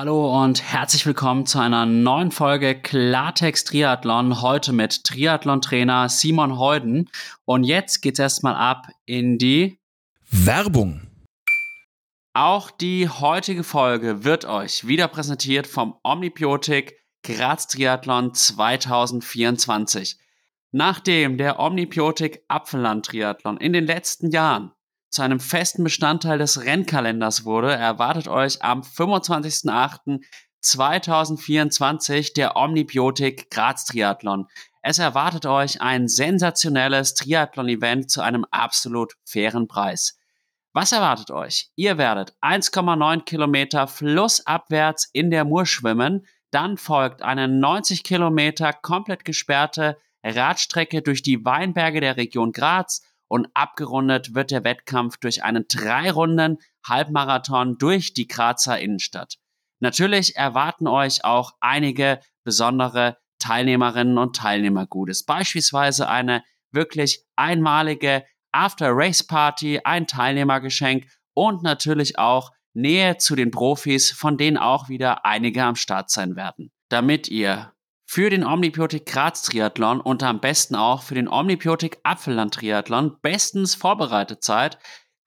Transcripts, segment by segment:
Hallo und herzlich willkommen zu einer neuen Folge Klartext Triathlon. Heute mit Triathlon-Trainer Simon Heuden. Und jetzt geht's erstmal ab in die Werbung. Auch die heutige Folge wird euch wieder präsentiert vom Omnibiotik Graz Triathlon 2024. Nachdem der Omnibiotik Apfelland Triathlon in den letzten Jahren zu einem festen Bestandteil des Rennkalenders wurde, erwartet euch am 25.08.2024 der Omnibiotik Graz Triathlon. Es erwartet euch ein sensationelles Triathlon-Event zu einem absolut fairen Preis. Was erwartet euch? Ihr werdet 1,9 Kilometer flussabwärts in der Mur schwimmen, dann folgt eine 90 Kilometer komplett gesperrte Radstrecke durch die Weinberge der Region Graz, und abgerundet wird der Wettkampf durch einen drei Runden Halbmarathon durch die Grazer Innenstadt. Natürlich erwarten euch auch einige besondere Teilnehmerinnen und Teilnehmer Gutes. Beispielsweise eine wirklich einmalige After-Race-Party, ein Teilnehmergeschenk und natürlich auch Nähe zu den Profis, von denen auch wieder einige am Start sein werden. Damit ihr für den Omnibiotik Graz Triathlon und am besten auch für den Omnibiotik Apfelland Triathlon bestens vorbereitet seid,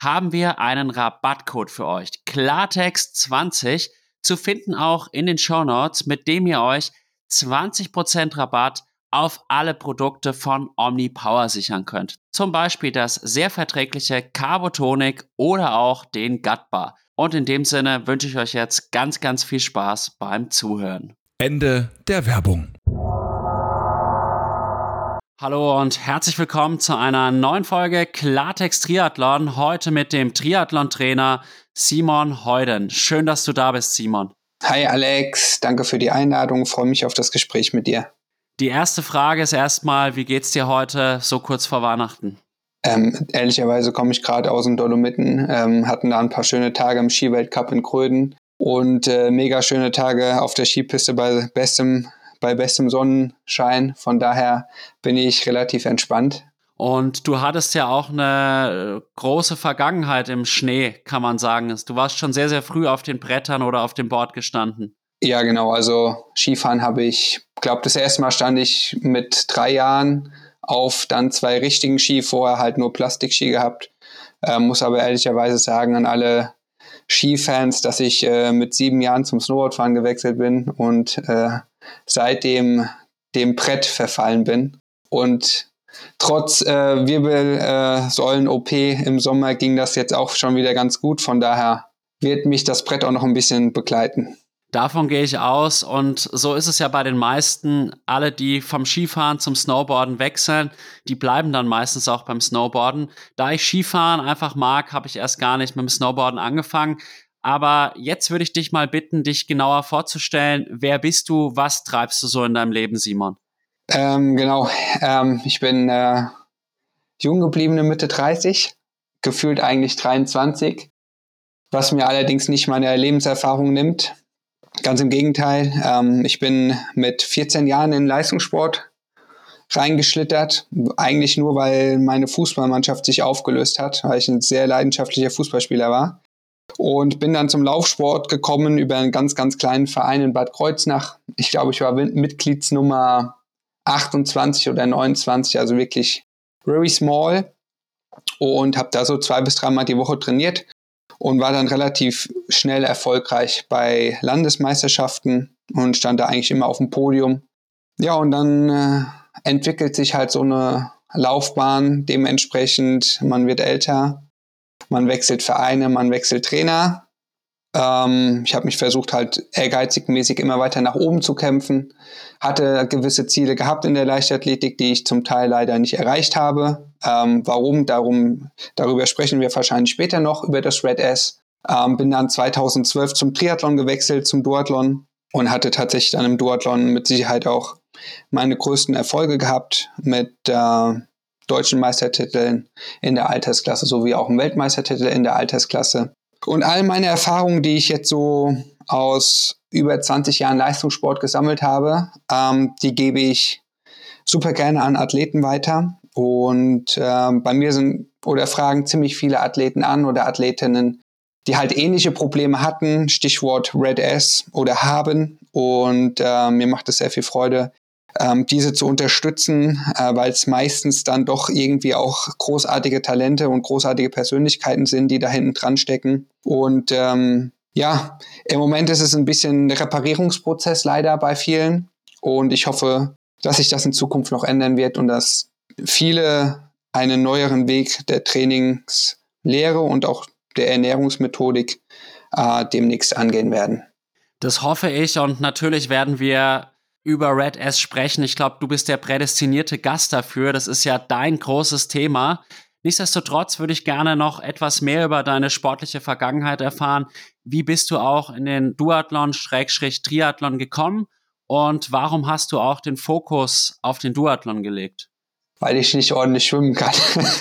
haben wir einen Rabattcode für euch. Klartext 20 zu finden auch in den Show Notes, mit dem ihr euch 20% Rabatt auf alle Produkte von OmniPower sichern könnt. Zum Beispiel das sehr verträgliche Carbotonic oder auch den Gutbar. Und in dem Sinne wünsche ich euch jetzt ganz, ganz viel Spaß beim Zuhören. Ende der Werbung. Hallo und herzlich willkommen zu einer neuen Folge Klartext Triathlon. Heute mit dem Triathlon-Trainer Simon Heuden. Schön, dass du da bist, Simon. Hi Alex, danke für die Einladung. Freue mich auf das Gespräch mit dir. Die erste Frage ist erstmal, wie geht's dir heute so kurz vor Weihnachten? Ähm, ehrlicherweise komme ich gerade aus den Dolomiten, ähm, hatten da ein paar schöne Tage im Skiweltcup in Kröden und äh, mega schöne Tage auf der Skipiste bei bestem, bei bestem Sonnenschein. Von daher bin ich relativ entspannt. Und du hattest ja auch eine große Vergangenheit im Schnee, kann man sagen. Du warst schon sehr, sehr früh auf den Brettern oder auf dem Board gestanden. Ja, genau. Also Skifahren habe ich, glaube das erste Mal stand ich mit drei Jahren auf dann zwei richtigen Ski, vorher halt nur Plastikski gehabt. Äh, muss aber ehrlicherweise sagen an alle Skifans, dass ich äh, mit sieben Jahren zum Snowboardfahren gewechselt bin und äh, seitdem dem Brett verfallen bin. Und trotz äh, Wirbelsäulen-OP im Sommer ging das jetzt auch schon wieder ganz gut. Von daher wird mich das Brett auch noch ein bisschen begleiten. Davon gehe ich aus und so ist es ja bei den meisten. Alle, die vom Skifahren zum Snowboarden wechseln, die bleiben dann meistens auch beim Snowboarden. Da ich Skifahren einfach mag, habe ich erst gar nicht mit dem Snowboarden angefangen. Aber jetzt würde ich dich mal bitten, dich genauer vorzustellen. Wer bist du? Was treibst du so in deinem Leben, Simon? Ähm, genau. Ähm, ich bin äh, jung gebliebene Mitte 30, gefühlt eigentlich 23, was mir allerdings nicht meine Lebenserfahrung nimmt. Ganz im Gegenteil. Ähm, ich bin mit 14 Jahren in Leistungssport reingeschlittert. Eigentlich nur, weil meine Fußballmannschaft sich aufgelöst hat, weil ich ein sehr leidenschaftlicher Fußballspieler war. Und bin dann zum Laufsport gekommen über einen ganz, ganz kleinen Verein in Bad Kreuznach. Ich glaube, ich war Mitgliedsnummer 28 oder 29, also wirklich very small. Und habe da so zwei bis dreimal die Woche trainiert und war dann relativ schnell erfolgreich bei Landesmeisterschaften und stand da eigentlich immer auf dem Podium. Ja, und dann äh, entwickelt sich halt so eine Laufbahn dementsprechend. Man wird älter, man wechselt Vereine, man wechselt Trainer. Ähm, ich habe mich versucht, halt ehrgeizigmäßig immer weiter nach oben zu kämpfen. Hatte gewisse Ziele gehabt in der Leichtathletik, die ich zum Teil leider nicht erreicht habe. Ähm, warum? Darum, darüber sprechen wir wahrscheinlich später noch, über das Red S. Ähm, bin dann 2012 zum Triathlon gewechselt, zum Duathlon und hatte tatsächlich dann im Duathlon mit Sicherheit auch meine größten Erfolge gehabt mit äh, deutschen Meistertiteln in der Altersklasse sowie auch im Weltmeistertitel in der Altersklasse. Und all meine Erfahrungen, die ich jetzt so aus über 20 Jahren Leistungssport gesammelt habe, ähm, die gebe ich super gerne an Athleten weiter. Und äh, bei mir sind oder fragen ziemlich viele Athleten an oder Athletinnen, die halt ähnliche Probleme hatten, Stichwort Red S oder haben. Und äh, mir macht es sehr viel Freude, ähm, diese zu unterstützen, äh, weil es meistens dann doch irgendwie auch großartige Talente und großartige Persönlichkeiten sind, die da hinten dran stecken. Und ähm, ja, im Moment ist es ein bisschen Reparierungsprozess leider bei vielen. Und ich hoffe, dass sich das in Zukunft noch ändern wird und dass viele einen neueren Weg der Trainingslehre und auch der Ernährungsmethodik äh, demnächst angehen werden. Das hoffe ich und natürlich werden wir über Red S sprechen. Ich glaube, du bist der prädestinierte Gast dafür. Das ist ja dein großes Thema. Nichtsdestotrotz würde ich gerne noch etwas mehr über deine sportliche Vergangenheit erfahren. Wie bist du auch in den Duathlon-Triathlon gekommen und warum hast du auch den Fokus auf den Duathlon gelegt? Weil ich nicht ordentlich schwimmen kann.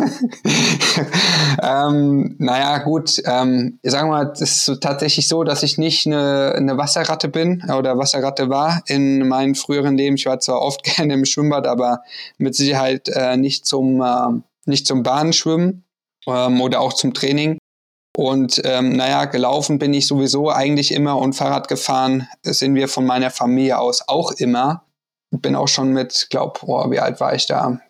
ähm, naja, gut, ähm, sagen wir mal, es ist so tatsächlich so, dass ich nicht eine, eine Wasserratte bin oder Wasserratte war in meinem früheren Leben. Ich war zwar oft gerne im Schwimmbad, aber mit Sicherheit äh, nicht zum, äh, nicht zum Bahnschwimmen ähm, oder auch zum Training. Und ähm, naja, gelaufen bin ich sowieso eigentlich immer und Fahrrad gefahren sind wir von meiner Familie aus auch immer. Bin auch schon mit, glaub, oh, wie alt war ich da?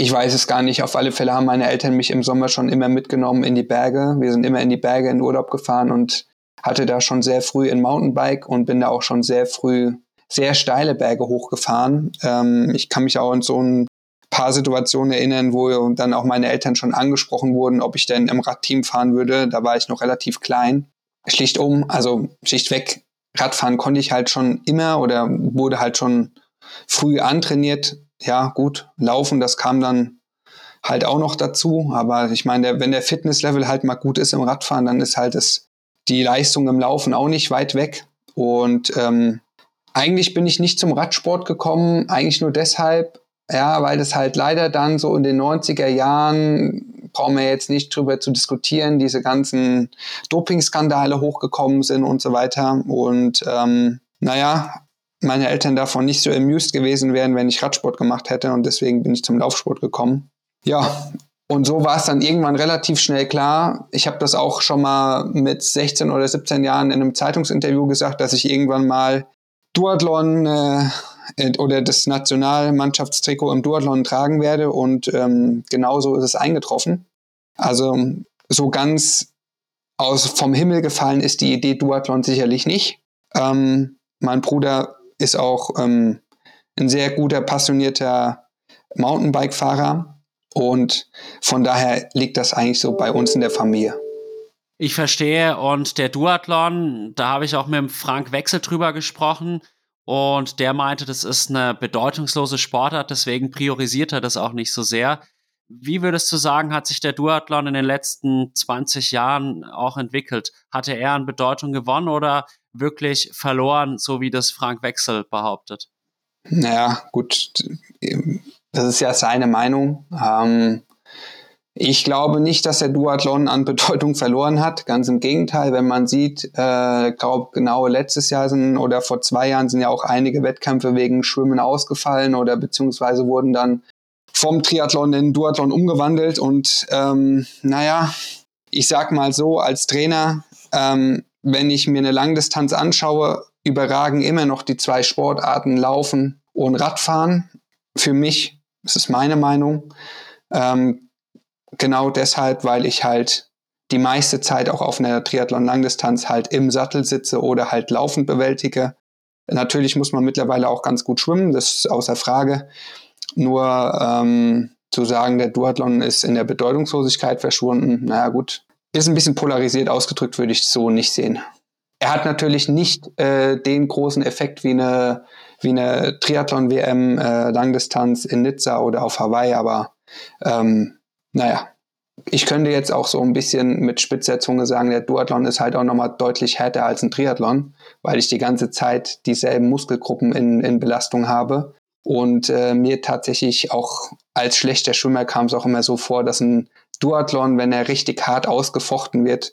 Ich weiß es gar nicht. Auf alle Fälle haben meine Eltern mich im Sommer schon immer mitgenommen in die Berge. Wir sind immer in die Berge in Urlaub gefahren und hatte da schon sehr früh ein Mountainbike und bin da auch schon sehr früh sehr steile Berge hochgefahren. Ähm, ich kann mich auch in so ein paar Situationen erinnern, wo dann auch meine Eltern schon angesprochen wurden, ob ich denn im Radteam fahren würde. Da war ich noch relativ klein. Schlicht um, also schlichtweg, Radfahren konnte ich halt schon immer oder wurde halt schon früh antrainiert ja, gut, laufen, das kam dann halt auch noch dazu. Aber ich meine, wenn der Fitnesslevel halt mal gut ist im Radfahren, dann ist halt das, die Leistung im Laufen auch nicht weit weg. Und ähm, eigentlich bin ich nicht zum Radsport gekommen, eigentlich nur deshalb, ja, weil das halt leider dann so in den 90er Jahren, brauchen wir jetzt nicht drüber zu diskutieren, diese ganzen Dopingskandale hochgekommen sind und so weiter. Und ähm, naja, meine Eltern davon nicht so amused gewesen wären, wenn ich Radsport gemacht hätte und deswegen bin ich zum Laufsport gekommen. Ja, und so war es dann irgendwann relativ schnell klar. Ich habe das auch schon mal mit 16 oder 17 Jahren in einem Zeitungsinterview gesagt, dass ich irgendwann mal Duathlon äh, oder das Nationalmannschaftstrikot im Duathlon tragen werde und ähm, genauso ist es eingetroffen. Also so ganz aus vom Himmel gefallen ist die Idee Duathlon sicherlich nicht. Ähm, mein Bruder ist auch ähm, ein sehr guter, passionierter Mountainbike-Fahrer. Und von daher liegt das eigentlich so bei uns in der Familie. Ich verstehe. Und der Duathlon, da habe ich auch mit Frank Wechsel drüber gesprochen. Und der meinte, das ist eine bedeutungslose Sportart, deswegen priorisiert er das auch nicht so sehr. Wie würdest du sagen, hat sich der Duathlon in den letzten 20 Jahren auch entwickelt? Hatte er an Bedeutung gewonnen oder wirklich verloren, so wie das Frank Wechsel behauptet? Naja, gut, das ist ja seine Meinung. Ähm, ich glaube nicht, dass der Duathlon an Bedeutung verloren hat. Ganz im Gegenteil, wenn man sieht, äh, glaube genau letztes Jahr sind oder vor zwei Jahren sind ja auch einige Wettkämpfe wegen Schwimmen ausgefallen oder beziehungsweise wurden dann vom Triathlon in Duathlon umgewandelt. Und ähm, naja, ich sag mal so, als Trainer, ähm, wenn ich mir eine Langdistanz anschaue, überragen immer noch die zwei Sportarten Laufen und Radfahren. Für mich, das ist meine Meinung, ähm, genau deshalb, weil ich halt die meiste Zeit auch auf einer Triathlon-Langdistanz halt im Sattel sitze oder halt laufend bewältige. Natürlich muss man mittlerweile auch ganz gut schwimmen, das ist außer Frage. Nur ähm, zu sagen, der Duathlon ist in der Bedeutungslosigkeit verschwunden, naja gut, ist ein bisschen polarisiert ausgedrückt, würde ich so nicht sehen. Er hat natürlich nicht äh, den großen Effekt wie eine, wie eine Triathlon-WM äh, Langdistanz in Nizza oder auf Hawaii, aber ähm, naja, ich könnte jetzt auch so ein bisschen mit spitzer Zunge sagen, der Duathlon ist halt auch nochmal deutlich härter als ein Triathlon, weil ich die ganze Zeit dieselben Muskelgruppen in, in Belastung habe. Und äh, mir tatsächlich auch als schlechter Schwimmer kam es auch immer so vor, dass ein Duathlon, wenn er richtig hart ausgefochten wird,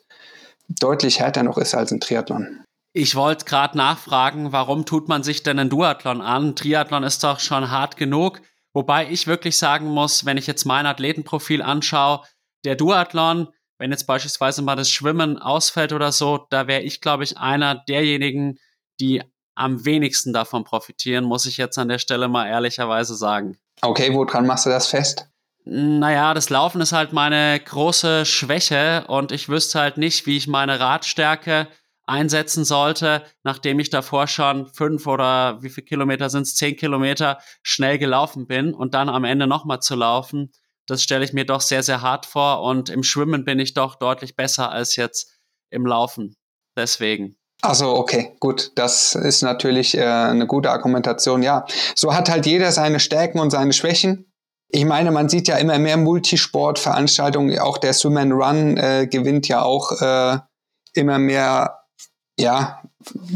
deutlich härter noch ist als ein Triathlon. Ich wollte gerade nachfragen, warum tut man sich denn ein Duathlon an? Triathlon ist doch schon hart genug. Wobei ich wirklich sagen muss, wenn ich jetzt mein Athletenprofil anschaue, der Duathlon, wenn jetzt beispielsweise mal das Schwimmen ausfällt oder so, da wäre ich, glaube ich, einer derjenigen, die am wenigsten davon profitieren, muss ich jetzt an der Stelle mal ehrlicherweise sagen. Okay, woran machst du das fest? Naja, das Laufen ist halt meine große Schwäche und ich wüsste halt nicht, wie ich meine Radstärke einsetzen sollte, nachdem ich davor schon fünf oder wie viele Kilometer sind es, zehn Kilometer schnell gelaufen bin und dann am Ende nochmal zu laufen. Das stelle ich mir doch sehr, sehr hart vor und im Schwimmen bin ich doch deutlich besser als jetzt im Laufen. Deswegen. Also okay, gut, das ist natürlich äh, eine gute Argumentation. Ja, so hat halt jeder seine Stärken und seine Schwächen. Ich meine, man sieht ja immer mehr Multisportveranstaltungen. Auch der Swim and Run äh, gewinnt ja auch äh, immer mehr. Ja,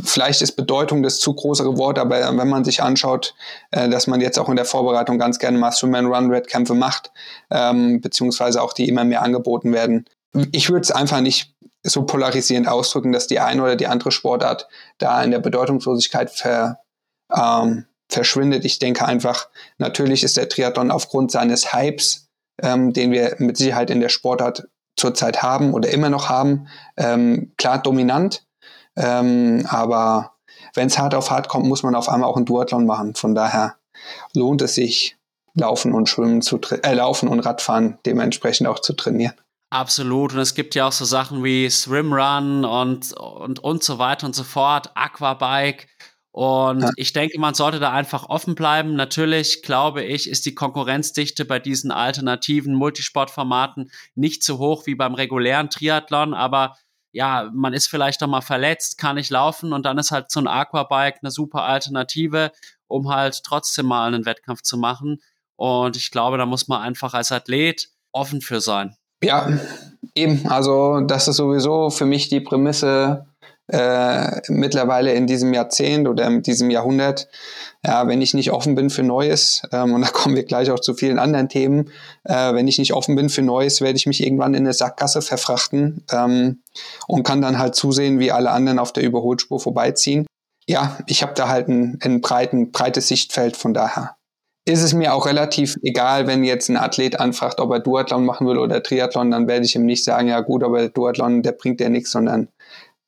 vielleicht ist Bedeutung das zu größere Wort, aber wenn man sich anschaut, äh, dass man jetzt auch in der Vorbereitung ganz gerne mal Swim and Run Wettkämpfe macht, ähm, beziehungsweise auch die immer mehr angeboten werden. Ich würde es einfach nicht so polarisierend ausdrücken, dass die eine oder die andere Sportart da in der Bedeutungslosigkeit ver, ähm, verschwindet. Ich denke einfach, natürlich ist der Triathlon aufgrund seines Hypes, ähm, den wir mit Sicherheit in der Sportart zurzeit haben oder immer noch haben, ähm, klar dominant. Ähm, aber wenn es hart auf hart kommt, muss man auf einmal auch einen Duathlon machen. Von daher lohnt es sich, Laufen und Schwimmen zu äh, Laufen und Radfahren dementsprechend auch zu trainieren. Absolut. Und es gibt ja auch so Sachen wie Swimrun und, und, und so weiter und so fort, Aquabike. Und ja. ich denke, man sollte da einfach offen bleiben. Natürlich, glaube ich, ist die Konkurrenzdichte bei diesen alternativen Multisportformaten nicht so hoch wie beim regulären Triathlon, aber ja, man ist vielleicht doch mal verletzt, kann nicht laufen und dann ist halt so ein Aquabike eine super Alternative, um halt trotzdem mal einen Wettkampf zu machen. Und ich glaube, da muss man einfach als Athlet offen für sein. Ja, eben. Also das ist sowieso für mich die Prämisse äh, mittlerweile in diesem Jahrzehnt oder in diesem Jahrhundert. Ja, wenn ich nicht offen bin für Neues, ähm, und da kommen wir gleich auch zu vielen anderen Themen, äh, wenn ich nicht offen bin für Neues, werde ich mich irgendwann in eine Sackgasse verfrachten ähm, und kann dann halt zusehen, wie alle anderen auf der Überholspur vorbeiziehen. Ja, ich habe da halt ein, ein breiten, breites Sichtfeld von daher ist es mir auch relativ egal, wenn jetzt ein Athlet anfragt, ob er Duathlon machen will oder Triathlon, dann werde ich ihm nicht sagen, ja gut, aber Duathlon, der bringt ja nichts, sondern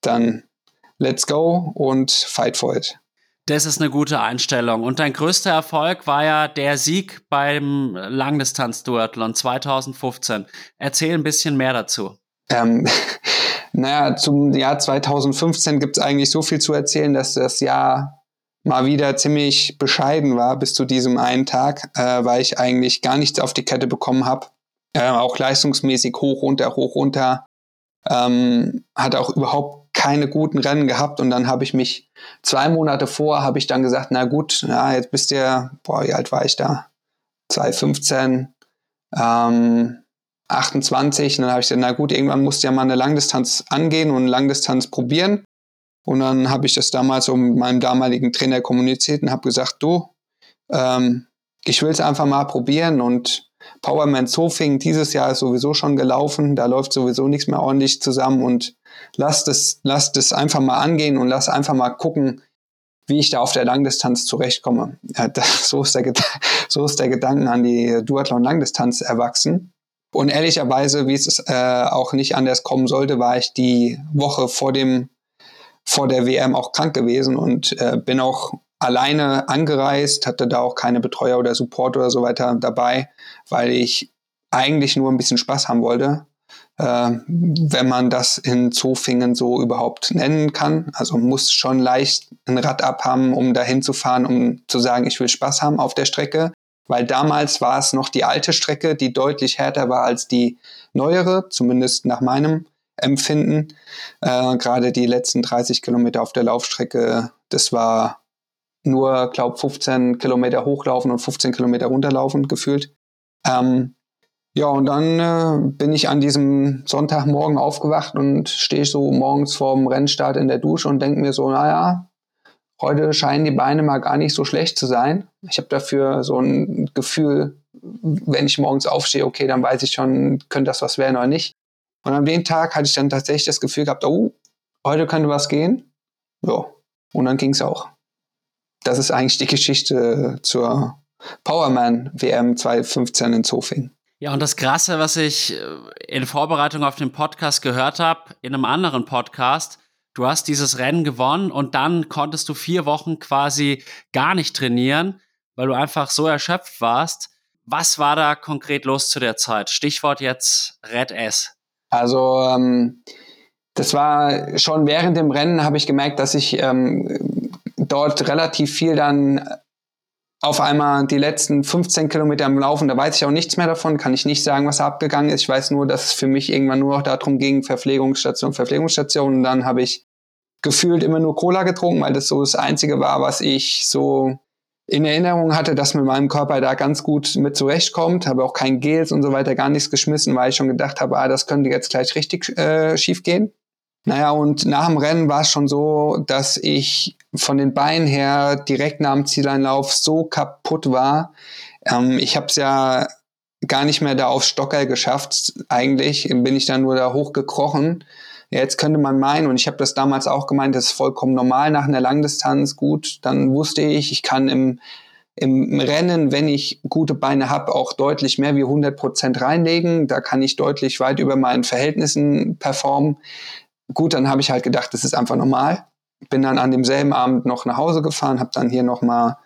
dann let's go und fight for it. Das ist eine gute Einstellung. Und dein größter Erfolg war ja der Sieg beim Langdistanz-Duathlon 2015. Erzähl ein bisschen mehr dazu. Ähm, naja, zum Jahr 2015 gibt es eigentlich so viel zu erzählen, dass das Jahr mal wieder ziemlich bescheiden war bis zu diesem einen Tag, äh, weil ich eigentlich gar nichts auf die Kette bekommen habe. Äh, auch leistungsmäßig hoch, runter, hoch, runter. Ähm, hat auch überhaupt keine guten Rennen gehabt und dann habe ich mich zwei Monate vor, habe ich dann gesagt, na gut, ja, jetzt bist du boah, wie alt war ich da? 2015, ähm, 28. Und dann habe ich gesagt, na gut, irgendwann musst du ja mal eine Langdistanz angehen und eine Langdistanz probieren. Und dann habe ich das damals so mit meinem damaligen Trainer kommuniziert und habe gesagt, du, ähm, ich will es einfach mal probieren und Powerman Zofing dieses Jahr ist sowieso schon gelaufen, da läuft sowieso nichts mehr ordentlich zusammen und lass das, lass das einfach mal angehen und lass einfach mal gucken, wie ich da auf der Langdistanz zurechtkomme. Ja, das, so, ist der, so ist der Gedanken an die Duathlon-Langdistanz erwachsen. Und ehrlicherweise, wie es äh, auch nicht anders kommen sollte, war ich die Woche vor dem vor der WM auch krank gewesen und äh, bin auch alleine angereist, hatte da auch keine Betreuer oder Support oder so weiter dabei, weil ich eigentlich nur ein bisschen Spaß haben wollte, wenn man das in Zofingen so überhaupt nennen kann. Also muss schon leicht ein Rad abhaben, um dahin zu fahren, um zu sagen, ich will Spaß haben auf der Strecke. Weil damals war es noch die alte Strecke, die deutlich härter war als die neuere, zumindest nach meinem empfinden. Äh, Gerade die letzten 30 Kilometer auf der Laufstrecke, das war nur, glaube 15 Kilometer hochlaufen und 15 Kilometer runterlaufen gefühlt. Ähm, ja, und dann äh, bin ich an diesem Sonntagmorgen aufgewacht und stehe so morgens vorm Rennstart in der Dusche und denke mir so, naja, heute scheinen die Beine mal gar nicht so schlecht zu sein. Ich habe dafür so ein Gefühl, wenn ich morgens aufstehe, okay, dann weiß ich schon, könnte das was werden oder nicht. Und an dem Tag hatte ich dann tatsächlich das Gefühl gehabt, oh, heute könnte was gehen. Ja, und dann ging es auch. Das ist eigentlich die Geschichte zur Powerman WM 2015 in Zofing. Ja, und das Krasse, was ich äh, in Vorbereitung auf den Podcast gehört habe, in einem anderen Podcast, du hast dieses Rennen gewonnen und dann konntest du vier Wochen quasi gar nicht trainieren, weil du einfach so erschöpft warst. Was war da konkret los zu der Zeit? Stichwort jetzt Red S. Also ähm, das war schon während dem Rennen habe ich gemerkt, dass ich ähm, dort relativ viel dann auf einmal die letzten 15 Kilometer im Laufen, da weiß ich auch nichts mehr davon, kann ich nicht sagen, was abgegangen ist. Ich weiß nur, dass es für mich irgendwann nur noch darum ging, Verpflegungsstation, Verpflegungsstation. Und dann habe ich gefühlt immer nur Cola getrunken, weil das so das Einzige war, was ich so in Erinnerung hatte, dass mit meinem Körper da ganz gut mit zurechtkommt. Habe auch kein Gels und so weiter, gar nichts geschmissen, weil ich schon gedacht habe, ah, das könnte jetzt gleich richtig äh, schief gehen. Naja, und nach dem Rennen war es schon so, dass ich von den Beinen her direkt nach dem Zieleinlauf so kaputt war. Ähm, ich habe es ja gar nicht mehr da auf Stockerl geschafft. Eigentlich bin ich dann nur da hochgekrochen. Jetzt könnte man meinen, und ich habe das damals auch gemeint, das ist vollkommen normal nach einer Langdistanz. Gut, dann wusste ich, ich kann im, im Rennen, wenn ich gute Beine habe, auch deutlich mehr wie 100 Prozent reinlegen. Da kann ich deutlich weit über meinen Verhältnissen performen. Gut, dann habe ich halt gedacht, das ist einfach normal. Bin dann an demselben Abend noch nach Hause gefahren, habe dann hier nochmal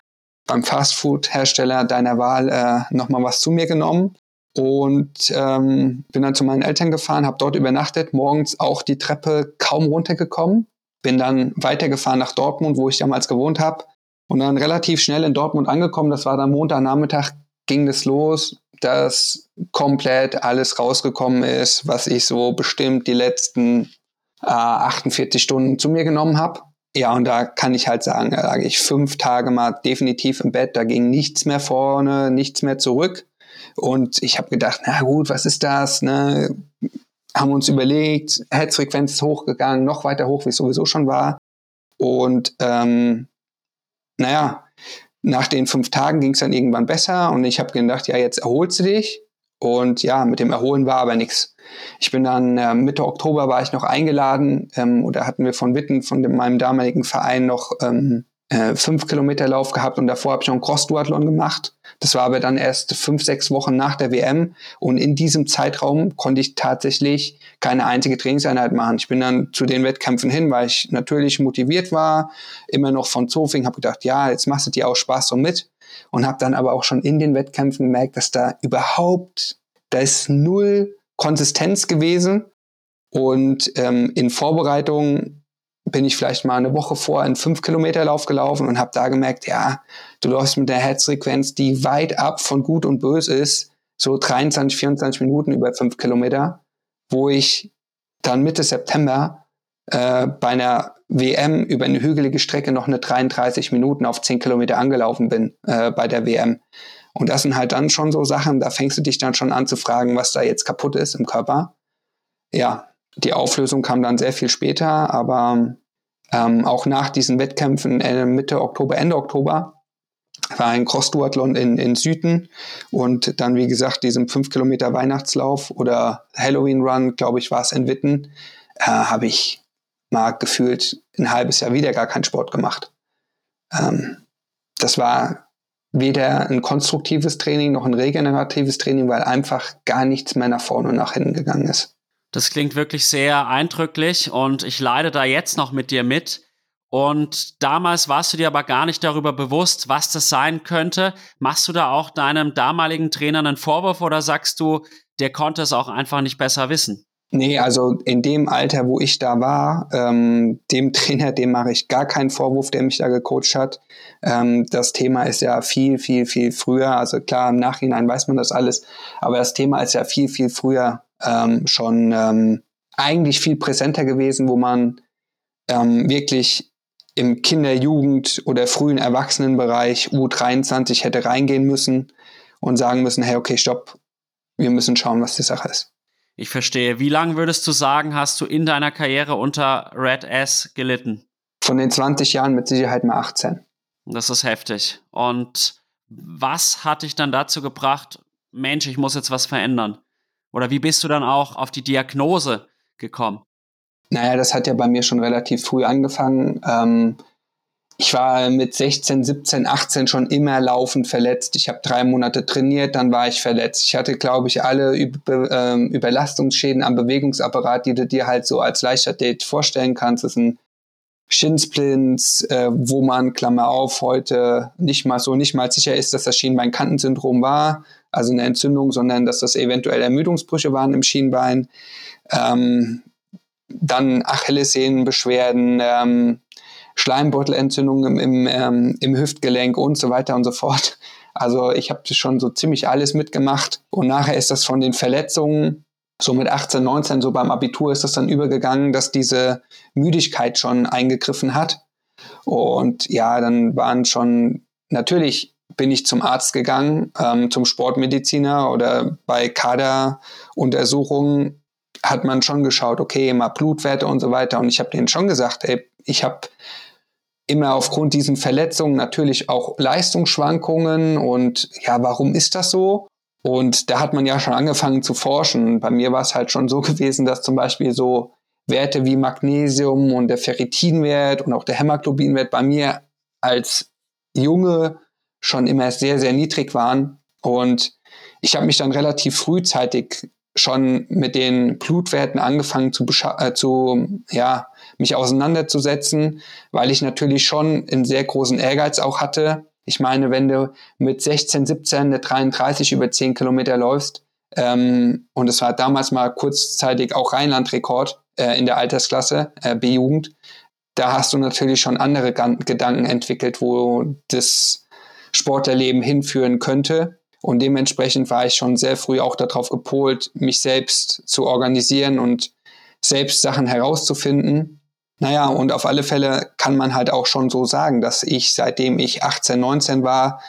beim Fastfood-Hersteller deiner Wahl äh, nochmal was zu mir genommen. Und ähm, bin dann zu meinen Eltern gefahren, habe dort übernachtet, morgens auch die Treppe kaum runtergekommen, bin dann weitergefahren nach Dortmund, wo ich damals gewohnt habe. Und dann relativ schnell in Dortmund angekommen, das war dann Montagnachmittag, ging das los, dass komplett alles rausgekommen ist, was ich so bestimmt die letzten äh, 48 Stunden zu mir genommen habe. Ja, und da kann ich halt sagen, da lag ich fünf Tage mal definitiv im Bett, da ging nichts mehr vorne, nichts mehr zurück. Und ich habe gedacht, na gut, was ist das? Ne? Haben uns überlegt, Herzfrequenz hochgegangen, noch weiter hoch, wie es sowieso schon war. Und ähm, naja, nach den fünf Tagen ging es dann irgendwann besser und ich habe gedacht, ja, jetzt erholst du dich. Und ja, mit dem Erholen war aber nichts. Ich bin dann äh, Mitte Oktober war ich noch eingeladen ähm, oder hatten wir von Witten, von dem, meinem damaligen Verein, noch ähm, äh, fünf Kilometer Lauf gehabt und davor habe ich noch einen Cross-Duathlon gemacht. Das war aber dann erst fünf, sechs Wochen nach der WM und in diesem Zeitraum konnte ich tatsächlich keine einzige Trainingseinheit machen. Ich bin dann zu den Wettkämpfen hin, weil ich natürlich motiviert war, immer noch von Zofing, habe gedacht, ja, jetzt machst du dir auch Spaß so mit und habe dann aber auch schon in den Wettkämpfen gemerkt, dass da überhaupt, da ist null Konsistenz gewesen. Und ähm, in Vorbereitung bin ich vielleicht mal eine Woche vor einen 5-Kilometer-Lauf gelaufen und habe da gemerkt, ja, du läufst mit der Herzfrequenz, die weit ab von gut und böse ist, so 23, 24 Minuten über 5 Kilometer, wo ich dann Mitte September äh, bei einer WM über eine hügelige Strecke noch eine 33 Minuten auf 10 Kilometer angelaufen bin äh, bei der WM. Und das sind halt dann schon so Sachen, da fängst du dich dann schon an zu fragen, was da jetzt kaputt ist im Körper. Ja, die Auflösung kam dann sehr viel später, aber ähm, auch nach diesen Wettkämpfen äh, Mitte Oktober, Ende Oktober war ein Cross-Duathlon in, in Süden und dann, wie gesagt, diesem 5 Kilometer Weihnachtslauf oder Halloween-Run, glaube ich, war es in Witten, äh, habe ich mal gefühlt ein halbes Jahr wieder gar keinen Sport gemacht. Ähm, das war weder ein konstruktives Training noch ein regeneratives Training, weil einfach gar nichts mehr nach vorne und nach hinten gegangen ist. Das klingt wirklich sehr eindrücklich und ich leide da jetzt noch mit dir mit. Und damals warst du dir aber gar nicht darüber bewusst, was das sein könnte. Machst du da auch deinem damaligen Trainer einen Vorwurf oder sagst du, der konnte es auch einfach nicht besser wissen? Nee, also in dem Alter, wo ich da war, ähm, dem Trainer, dem mache ich gar keinen Vorwurf, der mich da gecoacht hat. Ähm, das Thema ist ja viel, viel, viel früher. Also klar, im Nachhinein weiß man das alles, aber das Thema ist ja viel, viel früher ähm, schon ähm, eigentlich viel präsenter gewesen, wo man ähm, wirklich im Kinder-, Jugend- oder frühen Erwachsenenbereich U23 hätte reingehen müssen und sagen müssen, hey, okay, stopp, wir müssen schauen, was die Sache ist. Ich verstehe. Wie lange würdest du sagen, hast du in deiner Karriere unter Red S gelitten? Von den 20 Jahren mit Sicherheit mal 18. Das ist heftig. Und was hat dich dann dazu gebracht, Mensch, ich muss jetzt was verändern? Oder wie bist du dann auch auf die Diagnose gekommen? Naja, das hat ja bei mir schon relativ früh angefangen. Ähm, ich war mit 16, 17, 18 schon immer laufend verletzt. Ich habe drei Monate trainiert, dann war ich verletzt. Ich hatte, glaube ich, alle ähm, Überlastungsschäden am Bewegungsapparat, die du dir halt so als Leichtathlet vorstellen kannst. Das sind Shinsplints, äh, wo man, Klammer auf, heute nicht mal so nicht mal sicher ist, dass das Schienbeinkantensyndrom war, also eine Entzündung, sondern dass das eventuell Ermüdungsbrüche waren im Schienbein. Ähm, dann Achillessehnenbeschwerden, ähm, Schleimbeutelentzündungen im, im, ähm, im Hüftgelenk und so weiter und so fort. Also ich habe schon so ziemlich alles mitgemacht. Und nachher ist das von den Verletzungen, so mit 18, 19, so beim Abitur ist das dann übergegangen, dass diese Müdigkeit schon eingegriffen hat. Und ja, dann waren schon, natürlich bin ich zum Arzt gegangen, ähm, zum Sportmediziner oder bei Kaderuntersuchungen hat man schon geschaut, okay, mal Blutwerte und so weiter. Und ich habe denen schon gesagt, ey, ich habe immer aufgrund diesen Verletzungen natürlich auch Leistungsschwankungen und ja, warum ist das so? Und da hat man ja schon angefangen zu forschen. Bei mir war es halt schon so gewesen, dass zum Beispiel so Werte wie Magnesium und der Ferritinwert und auch der Hämoglobinwert bei mir als Junge schon immer sehr, sehr niedrig waren. Und ich habe mich dann relativ frühzeitig schon mit den Blutwerten angefangen zu, äh, zu ja, mich auseinanderzusetzen, weil ich natürlich schon einen sehr großen Ehrgeiz auch hatte. Ich meine, wenn du mit 16, 17, eine 33 über 10 Kilometer läufst, ähm, und es war damals mal kurzzeitig auch Rheinland-Rekord äh, in der Altersklasse, äh, B-Jugend, da hast du natürlich schon andere Gedanken entwickelt, wo das Sportlerleben hinführen könnte. Und dementsprechend war ich schon sehr früh auch darauf gepolt, mich selbst zu organisieren und selbst Sachen herauszufinden. Naja, und auf alle Fälle kann man halt auch schon so sagen, dass ich, seitdem ich 18, 19 war,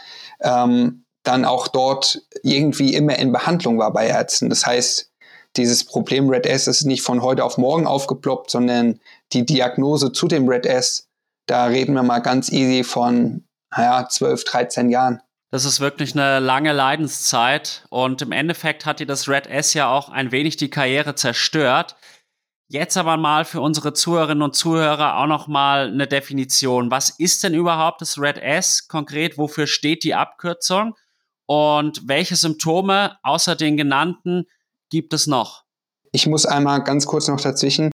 ähm, dann auch dort irgendwie immer in Behandlung war bei Ärzten. Das heißt, dieses Problem Red S ist nicht von heute auf morgen aufgeploppt, sondern die Diagnose zu dem Red S, da reden wir mal ganz easy von naja, 12, 13 Jahren. Das ist wirklich eine lange Leidenszeit und im Endeffekt hat dir das Red S ja auch ein wenig die Karriere zerstört. Jetzt aber mal für unsere Zuhörerinnen und Zuhörer auch noch mal eine Definition. Was ist denn überhaupt das Red S konkret? Wofür steht die Abkürzung? Und welche Symptome außer den genannten gibt es noch? Ich muss einmal ganz kurz noch dazwischen,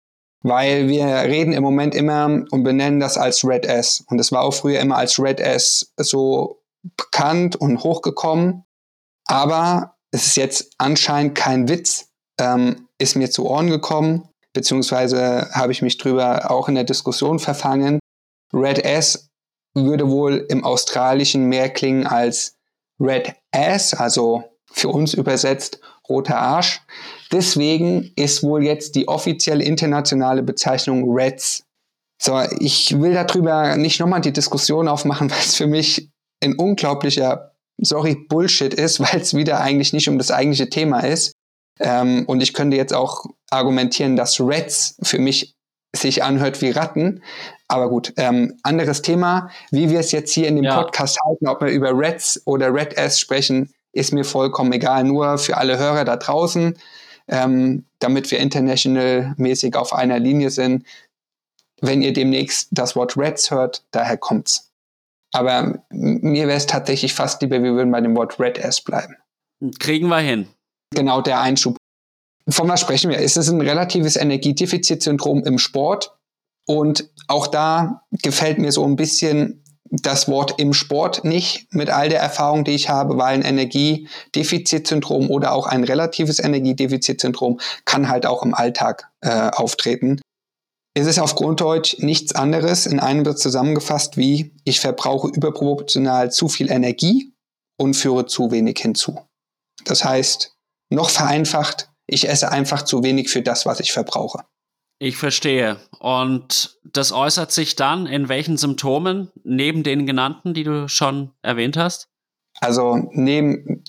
weil wir reden im Moment immer und benennen das als Red S. Und es war auch früher immer als Red S so bekannt und hochgekommen. Aber es ist jetzt anscheinend kein Witz, ähm, ist mir zu Ohren gekommen beziehungsweise habe ich mich drüber auch in der Diskussion verfangen. Red S würde wohl im Australischen mehr klingen als Red Ass, also für uns übersetzt roter Arsch. Deswegen ist wohl jetzt die offizielle internationale Bezeichnung Reds. So, ich will darüber nicht nochmal die Diskussion aufmachen, weil es für mich ein unglaublicher, sorry, Bullshit ist, weil es wieder eigentlich nicht um das eigentliche Thema ist. Ähm, und ich könnte jetzt auch argumentieren, dass Reds für mich sich anhört wie Ratten. Aber gut, ähm, anderes Thema. Wie wir es jetzt hier in dem ja. Podcast halten, ob wir über Reds oder Red S sprechen, ist mir vollkommen egal. Nur für alle Hörer da draußen, ähm, damit wir international-mäßig auf einer Linie sind. Wenn ihr demnächst das Wort Reds hört, daher kommt's. Aber mir wäre es tatsächlich fast lieber, wir würden bei dem Wort Red S bleiben. Kriegen wir hin genau der Einschub. Von was sprechen wir? Es ist ein relatives Energiedefizitsyndrom im Sport. Und auch da gefällt mir so ein bisschen das Wort im Sport nicht mit all der Erfahrung, die ich habe, weil ein Energiedefizitsyndrom oder auch ein relatives Energiedefizitsyndrom kann halt auch im Alltag äh, auftreten. Es ist auf Grunddeutsch nichts anderes in einem Satz zusammengefasst wie ich verbrauche überproportional zu viel Energie und führe zu wenig hinzu. Das heißt, noch vereinfacht, ich esse einfach zu wenig für das, was ich verbrauche. Ich verstehe. Und das äußert sich dann in welchen Symptomen neben den genannten, die du schon erwähnt hast? Also neben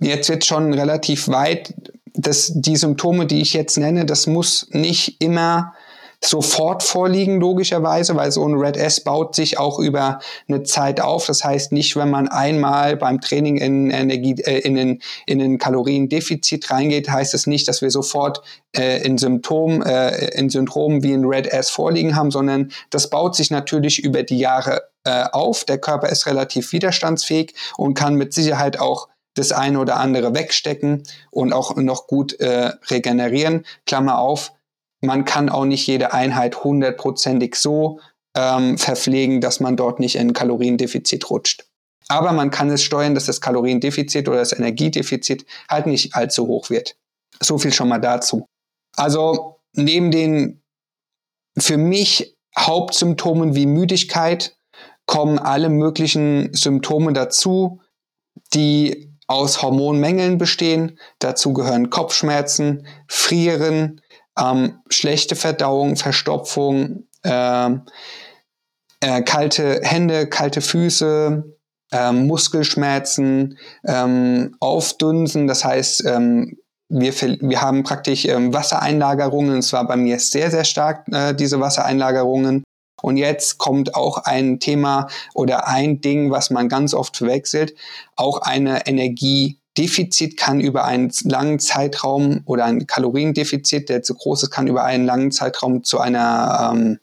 jetzt wird schon relativ weit, dass die Symptome, die ich jetzt nenne, das muss nicht immer sofort vorliegen, logischerweise, weil so ein Red S baut sich auch über eine Zeit auf. Das heißt, nicht, wenn man einmal beim Training in Energie, äh, in, den, in ein Kaloriendefizit reingeht, heißt es nicht, dass wir sofort äh, in Symptomen, äh, in Syndromen wie ein Red S vorliegen haben, sondern das baut sich natürlich über die Jahre äh, auf. Der Körper ist relativ widerstandsfähig und kann mit Sicherheit auch das eine oder andere wegstecken und auch noch gut äh, regenerieren. Klammer auf, man kann auch nicht jede Einheit hundertprozentig so ähm, verpflegen, dass man dort nicht in ein Kaloriendefizit rutscht. Aber man kann es steuern, dass das Kaloriendefizit oder das Energiedefizit halt nicht allzu hoch wird. So viel schon mal dazu. Also neben den für mich Hauptsymptomen wie Müdigkeit kommen alle möglichen Symptome dazu, die aus Hormonmängeln bestehen. Dazu gehören Kopfschmerzen, Frieren, ähm, schlechte Verdauung, Verstopfung, äh, äh, kalte Hände, kalte Füße, ähm, Muskelschmerzen, ähm, Aufdunsen, das heißt, ähm, wir, wir haben praktisch ähm, Wassereinlagerungen, es war bei mir sehr, sehr stark, äh, diese Wassereinlagerungen. Und jetzt kommt auch ein Thema oder ein Ding, was man ganz oft verwechselt, auch eine Energiedefizit kann über einen langen Zeitraum oder ein Kaloriendefizit, der zu groß ist, kann über einen langen Zeitraum zu einer ähm,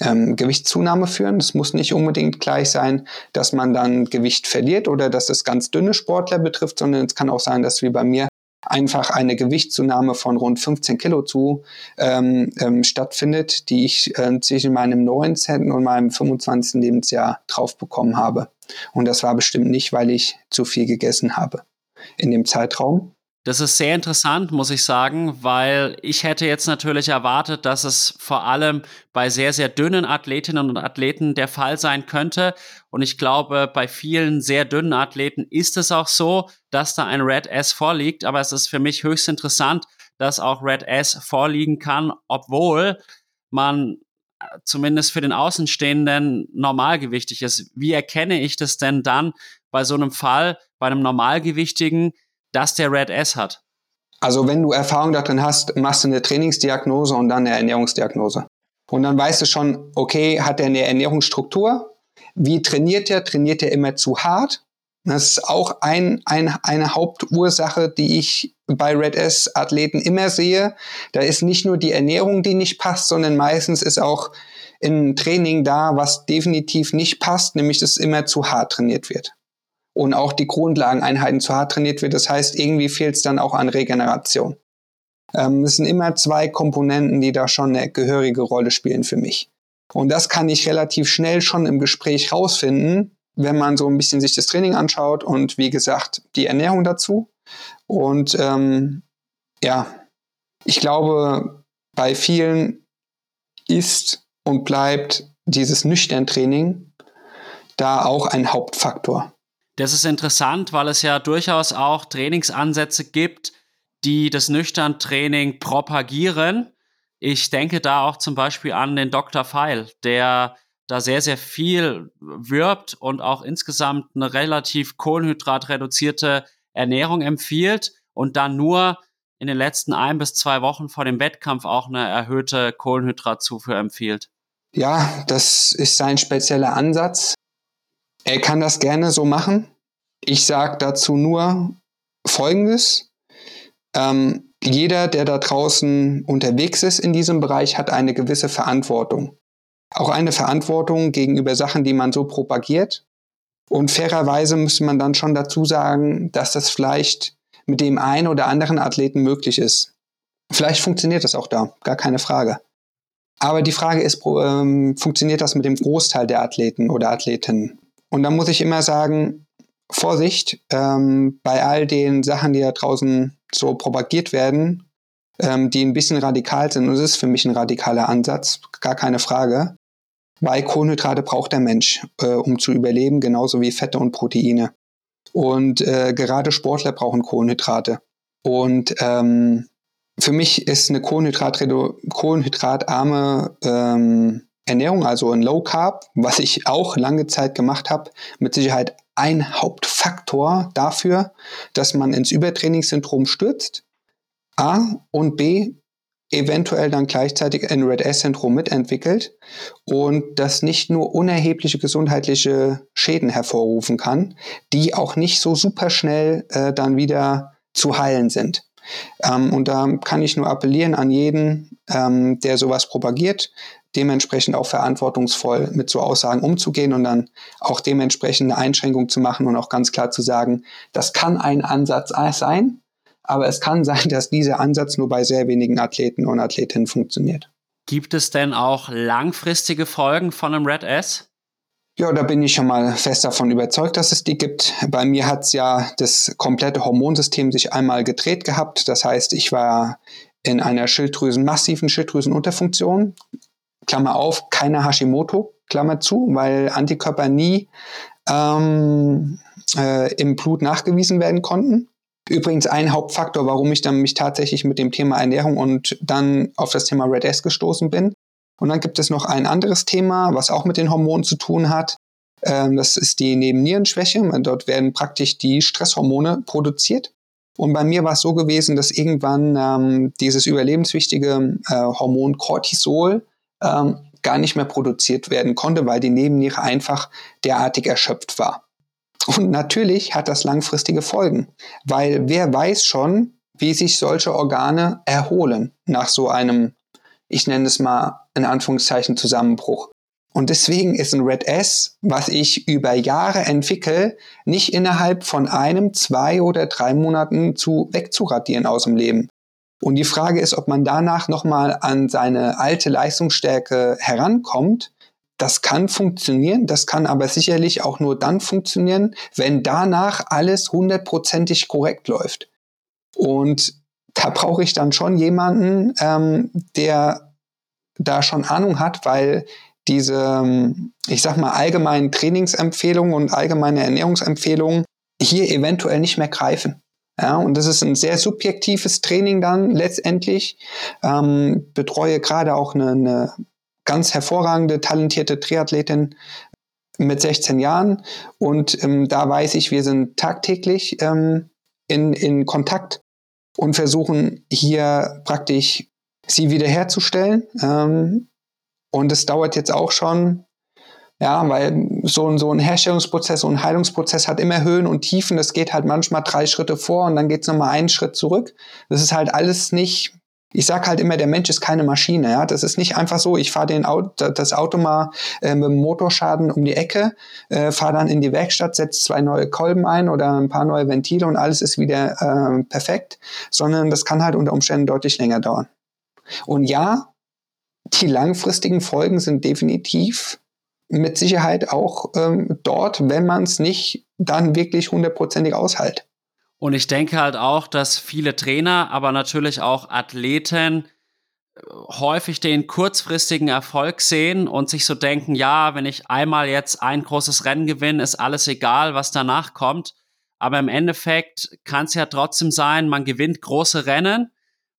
ähm, Gewichtszunahme führen. Es muss nicht unbedingt gleich sein, dass man dann Gewicht verliert oder dass es ganz dünne Sportler betrifft, sondern es kann auch sein, dass wie bei mir einfach eine Gewichtszunahme von rund 15 Kilo zu ähm, ähm, stattfindet, die ich äh, zwischen meinem 19. und meinem 25. Lebensjahr drauf bekommen habe. Und das war bestimmt nicht, weil ich zu viel gegessen habe in dem Zeitraum, das ist sehr interessant, muss ich sagen, weil ich hätte jetzt natürlich erwartet, dass es vor allem bei sehr, sehr dünnen Athletinnen und Athleten der Fall sein könnte. Und ich glaube, bei vielen sehr dünnen Athleten ist es auch so, dass da ein Red S vorliegt. Aber es ist für mich höchst interessant, dass auch Red S vorliegen kann, obwohl man äh, zumindest für den Außenstehenden normalgewichtig ist. Wie erkenne ich das denn dann bei so einem Fall, bei einem Normalgewichtigen, dass der Red S hat? Also wenn du Erfahrung darin hast, machst du eine Trainingsdiagnose und dann eine Ernährungsdiagnose. Und dann weißt du schon, okay, hat er eine Ernährungsstruktur? Wie trainiert er? Trainiert er immer zu hart? Das ist auch ein, ein, eine Hauptursache, die ich bei Red S Athleten immer sehe. Da ist nicht nur die Ernährung, die nicht passt, sondern meistens ist auch ein Training da, was definitiv nicht passt, nämlich dass immer zu hart trainiert wird und auch die Grundlageneinheiten zu hart trainiert wird. Das heißt, irgendwie fehlt es dann auch an Regeneration. Ähm, es sind immer zwei Komponenten, die da schon eine gehörige Rolle spielen für mich. Und das kann ich relativ schnell schon im Gespräch rausfinden, wenn man so ein bisschen sich das Training anschaut und wie gesagt die Ernährung dazu. Und ähm, ja, ich glaube, bei vielen ist und bleibt dieses Nüchtern-Training da auch ein Hauptfaktor. Das ist interessant, weil es ja durchaus auch Trainingsansätze gibt, die das Nüchtern-Training propagieren. Ich denke da auch zum Beispiel an den Dr. Feil, der da sehr, sehr viel wirbt und auch insgesamt eine relativ kohlenhydratreduzierte Ernährung empfiehlt und dann nur in den letzten ein bis zwei Wochen vor dem Wettkampf auch eine erhöhte Kohlenhydratzufuhr empfiehlt. Ja, das ist sein spezieller Ansatz. Er kann das gerne so machen. Ich sage dazu nur Folgendes. Ähm, jeder, der da draußen unterwegs ist in diesem Bereich, hat eine gewisse Verantwortung. Auch eine Verantwortung gegenüber Sachen, die man so propagiert. Und fairerweise müsste man dann schon dazu sagen, dass das vielleicht mit dem einen oder anderen Athleten möglich ist. Vielleicht funktioniert das auch da, gar keine Frage. Aber die Frage ist, ähm, funktioniert das mit dem Großteil der Athleten oder Athletinnen? Und da muss ich immer sagen, Vorsicht, ähm, bei all den Sachen, die da draußen so propagiert werden, ähm, die ein bisschen radikal sind, und es ist für mich ein radikaler Ansatz, gar keine Frage, weil Kohlenhydrate braucht der Mensch, äh, um zu überleben, genauso wie Fette und Proteine. Und äh, gerade Sportler brauchen Kohlenhydrate. Und ähm, für mich ist eine Kohlenhydrat kohlenhydratarme ähm, Ernährung, also ein Low Carb, was ich auch lange Zeit gemacht habe, mit Sicherheit ein Hauptfaktor dafür, dass man ins Übertrainingssyndrom stürzt. A und B, eventuell dann gleichzeitig ein Red S-Syndrom mitentwickelt und das nicht nur unerhebliche gesundheitliche Schäden hervorrufen kann, die auch nicht so super schnell äh, dann wieder zu heilen sind. Ähm, und da kann ich nur appellieren an jeden, ähm, der sowas propagiert, dementsprechend auch verantwortungsvoll mit so Aussagen umzugehen und dann auch dementsprechend eine Einschränkung zu machen und auch ganz klar zu sagen, das kann ein Ansatz sein, aber es kann sein, dass dieser Ansatz nur bei sehr wenigen Athleten und Athletinnen funktioniert. Gibt es denn auch langfristige Folgen von einem Red S? Ja, da bin ich schon mal fest davon überzeugt, dass es die gibt. Bei mir hat es ja das komplette Hormonsystem sich einmal gedreht gehabt. Das heißt, ich war in einer Schilddrüsen, massiven Schilddrüsenunterfunktion. Klammer auf, keine Hashimoto, Klammer zu, weil Antikörper nie ähm, äh, im Blut nachgewiesen werden konnten. Übrigens ein Hauptfaktor, warum ich dann mich tatsächlich mit dem Thema Ernährung und dann auf das Thema Red S gestoßen bin. Und dann gibt es noch ein anderes Thema, was auch mit den Hormonen zu tun hat. Ähm, das ist die Nebennierenschwäche. Dort werden praktisch die Stresshormone produziert. Und bei mir war es so gewesen, dass irgendwann ähm, dieses überlebenswichtige äh, Hormon Cortisol ähm, gar nicht mehr produziert werden konnte, weil die Nebenniere einfach derartig erschöpft war. Und natürlich hat das langfristige Folgen, weil wer weiß schon, wie sich solche Organe erholen nach so einem, ich nenne es mal in Anführungszeichen, Zusammenbruch. Und deswegen ist ein Red S, was ich über Jahre entwickle, nicht innerhalb von einem, zwei oder drei Monaten zu wegzuradieren aus dem Leben. Und die Frage ist, ob man danach nochmal an seine alte Leistungsstärke herankommt das kann funktionieren, das kann aber sicherlich auch nur dann funktionieren, wenn danach alles hundertprozentig korrekt läuft. Und da brauche ich dann schon jemanden, ähm, der da schon Ahnung hat, weil diese, ähm, ich sag mal, allgemeinen Trainingsempfehlungen und allgemeine Ernährungsempfehlungen hier eventuell nicht mehr greifen. Ja, und das ist ein sehr subjektives Training dann letztendlich. Ähm, betreue gerade auch eine, eine ganz hervorragende, talentierte Triathletin mit 16 Jahren. Und ähm, da weiß ich, wir sind tagtäglich ähm, in, in Kontakt und versuchen hier praktisch sie wiederherzustellen. Ähm, und es dauert jetzt auch schon, ja, weil so, ein so ein Herstellungsprozess, so ein Heilungsprozess hat immer Höhen und Tiefen. Das geht halt manchmal drei Schritte vor und dann geht es nochmal einen Schritt zurück. Das ist halt alles nicht ich sage halt immer, der Mensch ist keine Maschine. Ja? Das ist nicht einfach so, ich fahre den Auto, das Auto mal äh, mit dem Motorschaden um die Ecke, äh, fahre dann in die Werkstatt, setze zwei neue Kolben ein oder ein paar neue Ventile und alles ist wieder äh, perfekt, sondern das kann halt unter Umständen deutlich länger dauern. Und ja, die langfristigen Folgen sind definitiv mit Sicherheit auch ähm, dort, wenn man es nicht dann wirklich hundertprozentig aushält. Und ich denke halt auch, dass viele Trainer, aber natürlich auch Athleten äh, häufig den kurzfristigen Erfolg sehen und sich so denken, ja, wenn ich einmal jetzt ein großes Rennen gewinne, ist alles egal, was danach kommt. Aber im Endeffekt kann es ja trotzdem sein, man gewinnt große Rennen,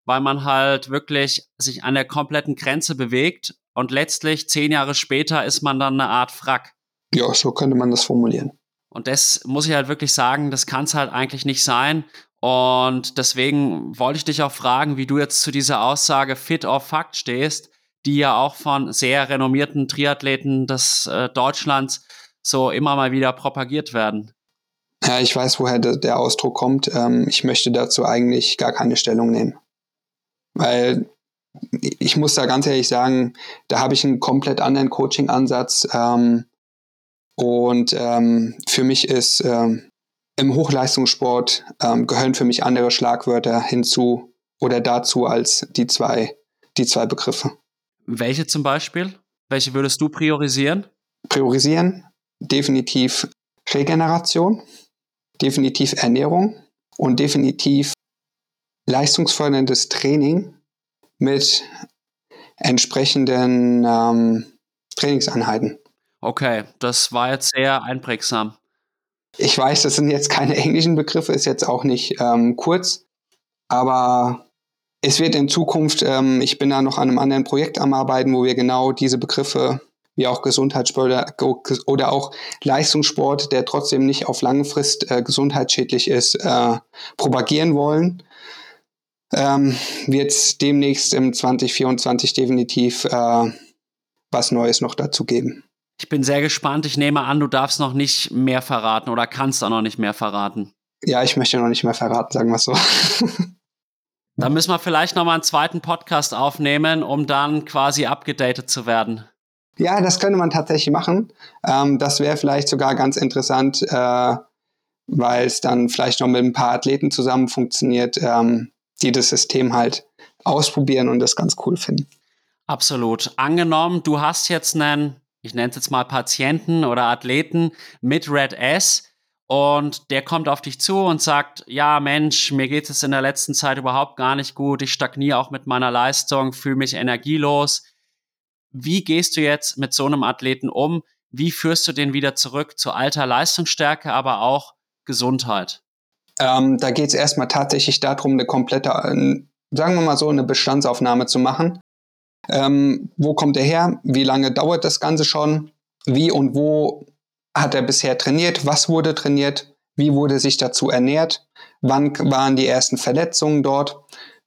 weil man halt wirklich sich an der kompletten Grenze bewegt und letztlich zehn Jahre später ist man dann eine Art Frack. Ja, so könnte man das formulieren. Und das muss ich halt wirklich sagen, das kann es halt eigentlich nicht sein. Und deswegen wollte ich dich auch fragen, wie du jetzt zu dieser Aussage Fit or Fact stehst, die ja auch von sehr renommierten Triathleten des äh, Deutschlands so immer mal wieder propagiert werden. Ja, ich weiß, woher de der Ausdruck kommt. Ähm, ich möchte dazu eigentlich gar keine Stellung nehmen. Weil ich muss da ganz ehrlich sagen, da habe ich einen komplett anderen Coaching-Ansatz. Ähm, und ähm, für mich ist ähm, im Hochleistungssport ähm, gehören für mich andere Schlagwörter hinzu oder dazu als die zwei, die zwei Begriffe. Welche zum Beispiel? Welche würdest du priorisieren? Priorisieren definitiv Regeneration, definitiv Ernährung und definitiv leistungsförderndes Training mit entsprechenden ähm, Trainingseinheiten. Okay, das war jetzt sehr einprägsam. Ich weiß, das sind jetzt keine englischen Begriffe, ist jetzt auch nicht ähm, kurz, aber es wird in Zukunft, ähm, ich bin da noch an einem anderen Projekt am Arbeiten, wo wir genau diese Begriffe wie auch Gesundheitssport oder auch Leistungssport, der trotzdem nicht auf lange Frist äh, gesundheitsschädlich ist, äh, propagieren wollen. Ähm, wird es demnächst im 2024 definitiv äh, was Neues noch dazu geben. Ich bin sehr gespannt. Ich nehme an, du darfst noch nicht mehr verraten oder kannst auch noch nicht mehr verraten. Ja, ich möchte noch nicht mehr verraten, sagen wir es so. Da müssen wir vielleicht noch mal einen zweiten Podcast aufnehmen, um dann quasi abgedatet zu werden. Ja, das könnte man tatsächlich machen. Ähm, das wäre vielleicht sogar ganz interessant, äh, weil es dann vielleicht noch mit ein paar Athleten zusammen funktioniert, ähm, die das System halt ausprobieren und das ganz cool finden. Absolut. Angenommen, du hast jetzt einen, ich nenne es jetzt mal Patienten oder Athleten mit Red S und der kommt auf dich zu und sagt, ja Mensch, mir geht es in der letzten Zeit überhaupt gar nicht gut, ich stagniere auch mit meiner Leistung, fühle mich energielos. Wie gehst du jetzt mit so einem Athleten um? Wie führst du den wieder zurück zu alter Leistungsstärke, aber auch Gesundheit? Ähm, da geht es erstmal tatsächlich darum, eine komplette, sagen wir mal so, eine Bestandsaufnahme zu machen. Ähm, wo kommt er her? Wie lange dauert das Ganze schon? Wie und wo hat er bisher trainiert? Was wurde trainiert? Wie wurde sich dazu ernährt? Wann waren die ersten Verletzungen dort?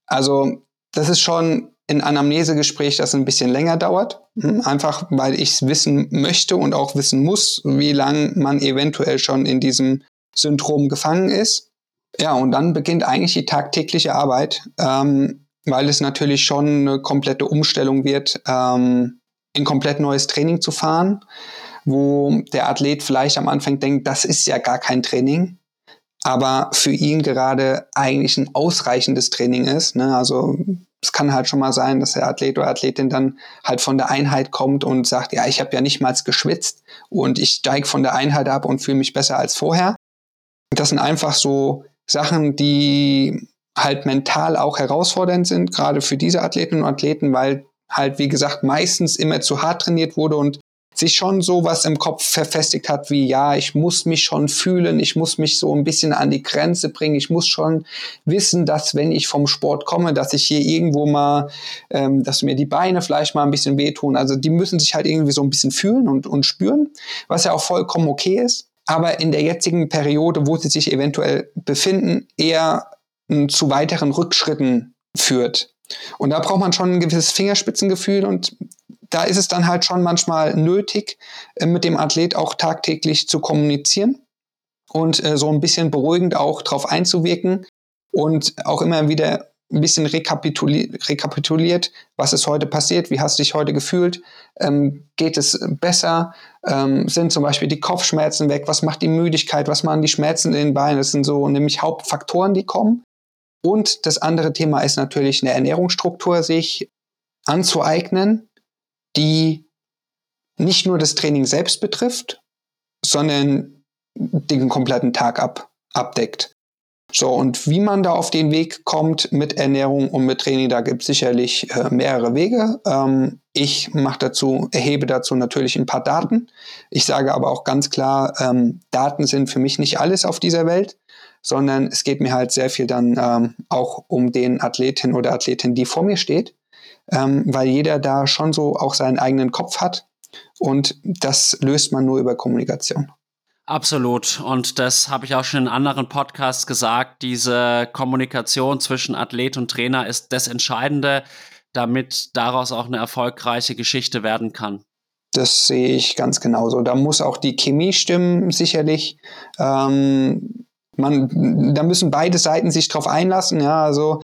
Also das ist schon ein Anamnesegespräch, das ein bisschen länger dauert. Hm, einfach weil ich es wissen möchte und auch wissen muss, wie lange man eventuell schon in diesem Syndrom gefangen ist. Ja, und dann beginnt eigentlich die tagtägliche Arbeit, ähm, weil es natürlich schon eine komplette Umstellung wird, ähm, ein komplett neues Training zu fahren, wo der Athlet vielleicht am Anfang denkt, das ist ja gar kein Training, aber für ihn gerade eigentlich ein ausreichendes Training ist. Ne? Also es kann halt schon mal sein, dass der Athlet oder Athletin dann halt von der Einheit kommt und sagt, ja, ich habe ja nicht mal geschwitzt und ich steige von der Einheit ab und fühle mich besser als vorher. Das sind einfach so Sachen, die halt mental auch herausfordernd sind, gerade für diese Athletinnen und Athleten, weil halt, wie gesagt, meistens immer zu hart trainiert wurde und sich schon sowas im Kopf verfestigt hat wie, ja, ich muss mich schon fühlen, ich muss mich so ein bisschen an die Grenze bringen, ich muss schon wissen, dass wenn ich vom Sport komme, dass ich hier irgendwo mal, ähm, dass mir die Beine vielleicht mal ein bisschen wehtun. Also die müssen sich halt irgendwie so ein bisschen fühlen und, und spüren, was ja auch vollkommen okay ist aber in der jetzigen Periode, wo sie sich eventuell befinden, eher zu weiteren Rückschritten führt. Und da braucht man schon ein gewisses Fingerspitzengefühl und da ist es dann halt schon manchmal nötig, äh, mit dem Athlet auch tagtäglich zu kommunizieren und äh, so ein bisschen beruhigend auch darauf einzuwirken und auch immer wieder ein bisschen rekapituliert, rekapituliert, was ist heute passiert, wie hast du dich heute gefühlt, ähm, geht es besser, ähm, sind zum Beispiel die Kopfschmerzen weg, was macht die Müdigkeit, was machen die Schmerzen in den Beinen, das sind so nämlich Hauptfaktoren, die kommen. Und das andere Thema ist natürlich eine Ernährungsstruktur sich anzueignen, die nicht nur das Training selbst betrifft, sondern den kompletten Tag ab, abdeckt. So, und wie man da auf den Weg kommt mit Ernährung und mit Training, da gibt es sicherlich äh, mehrere Wege. Ähm, ich mache dazu, erhebe dazu natürlich ein paar Daten. Ich sage aber auch ganz klar, ähm, Daten sind für mich nicht alles auf dieser Welt, sondern es geht mir halt sehr viel dann ähm, auch um den Athletin oder Athletin, die vor mir steht, ähm, weil jeder da schon so auch seinen eigenen Kopf hat und das löst man nur über Kommunikation. Absolut. Und das habe ich auch schon in anderen Podcasts gesagt. Diese Kommunikation zwischen Athlet und Trainer ist das Entscheidende, damit daraus auch eine erfolgreiche Geschichte werden kann. Das sehe ich ganz genauso. Da muss auch die Chemie stimmen, sicherlich. Ähm, man, da müssen beide Seiten sich drauf einlassen. Ja, also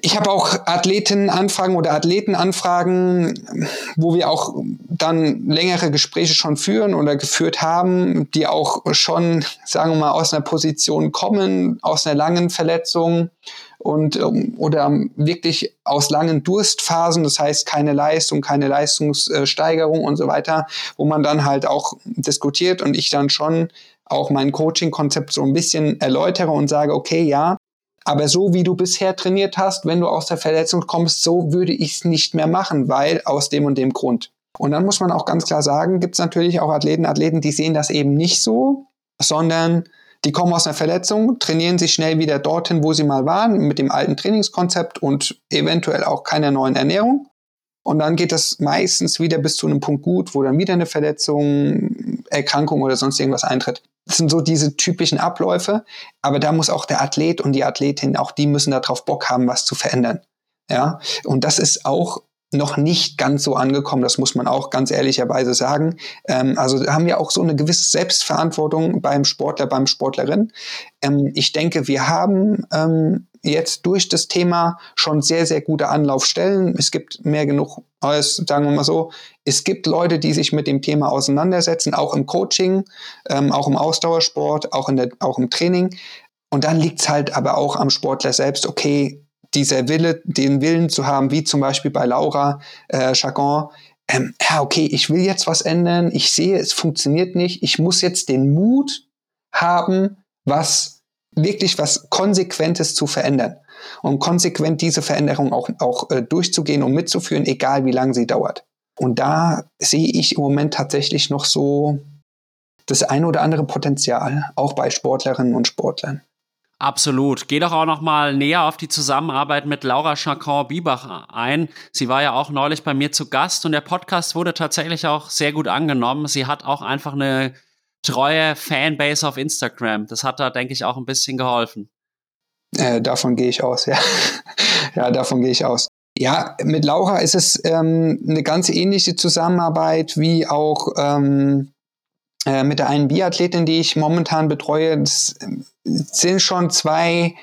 ich habe auch Athletinnenanfragen oder Athletenanfragen, wo wir auch dann längere Gespräche schon führen oder geführt haben, die auch schon, sagen wir mal, aus einer Position kommen, aus einer langen Verletzung und ähm, oder wirklich aus langen Durstphasen, das heißt keine Leistung, keine Leistungssteigerung und so weiter, wo man dann halt auch diskutiert und ich dann schon auch mein Coaching-Konzept so ein bisschen erläutere und sage, okay, ja, aber so wie du bisher trainiert hast, wenn du aus der Verletzung kommst, so würde ich es nicht mehr machen, weil aus dem und dem Grund. Und dann muss man auch ganz klar sagen, gibt es natürlich auch Athleten, Athleten, die sehen das eben nicht so, sondern die kommen aus einer Verletzung, trainieren sich schnell wieder dorthin, wo sie mal waren, mit dem alten Trainingskonzept und eventuell auch keiner neuen Ernährung. Und dann geht das meistens wieder bis zu einem Punkt gut, wo dann wieder eine Verletzung, Erkrankung oder sonst irgendwas eintritt. Das sind so diese typischen Abläufe, aber da muss auch der Athlet und die Athletin, auch die müssen darauf Bock haben, was zu verändern. Ja, und das ist auch noch nicht ganz so angekommen, das muss man auch ganz ehrlicherweise sagen. Ähm, also haben wir auch so eine gewisse Selbstverantwortung beim Sportler, beim Sportlerin. Ähm, ich denke, wir haben ähm, jetzt durch das Thema schon sehr, sehr gute Anlaufstellen. Es gibt mehr genug, sagen wir mal so, es gibt Leute, die sich mit dem Thema auseinandersetzen, auch im Coaching, ähm, auch im Ausdauersport, auch, in der, auch im Training. Und dann liegt es halt aber auch am Sportler selbst, okay, dieser Wille, den Willen zu haben, wie zum Beispiel bei Laura äh, Chacon, ähm, ja, okay, ich will jetzt was ändern, ich sehe, es funktioniert nicht, ich muss jetzt den Mut haben, was wirklich was Konsequentes zu verändern und konsequent diese Veränderung auch, auch äh, durchzugehen und mitzuführen, egal wie lange sie dauert. Und da sehe ich im Moment tatsächlich noch so das ein oder andere Potenzial, auch bei Sportlerinnen und Sportlern. Absolut. Geh doch auch noch mal näher auf die Zusammenarbeit mit Laura Chacon-Biebach ein. Sie war ja auch neulich bei mir zu Gast und der Podcast wurde tatsächlich auch sehr gut angenommen. Sie hat auch einfach eine treue Fanbase auf Instagram. Das hat da, denke ich, auch ein bisschen geholfen. Äh, davon gehe ich aus, ja. ja, davon gehe ich aus. Ja, mit Laura ist es ähm, eine ganz ähnliche Zusammenarbeit wie auch ähm, äh, mit der einen Biathletin, die ich momentan betreue. Das sind schon zwei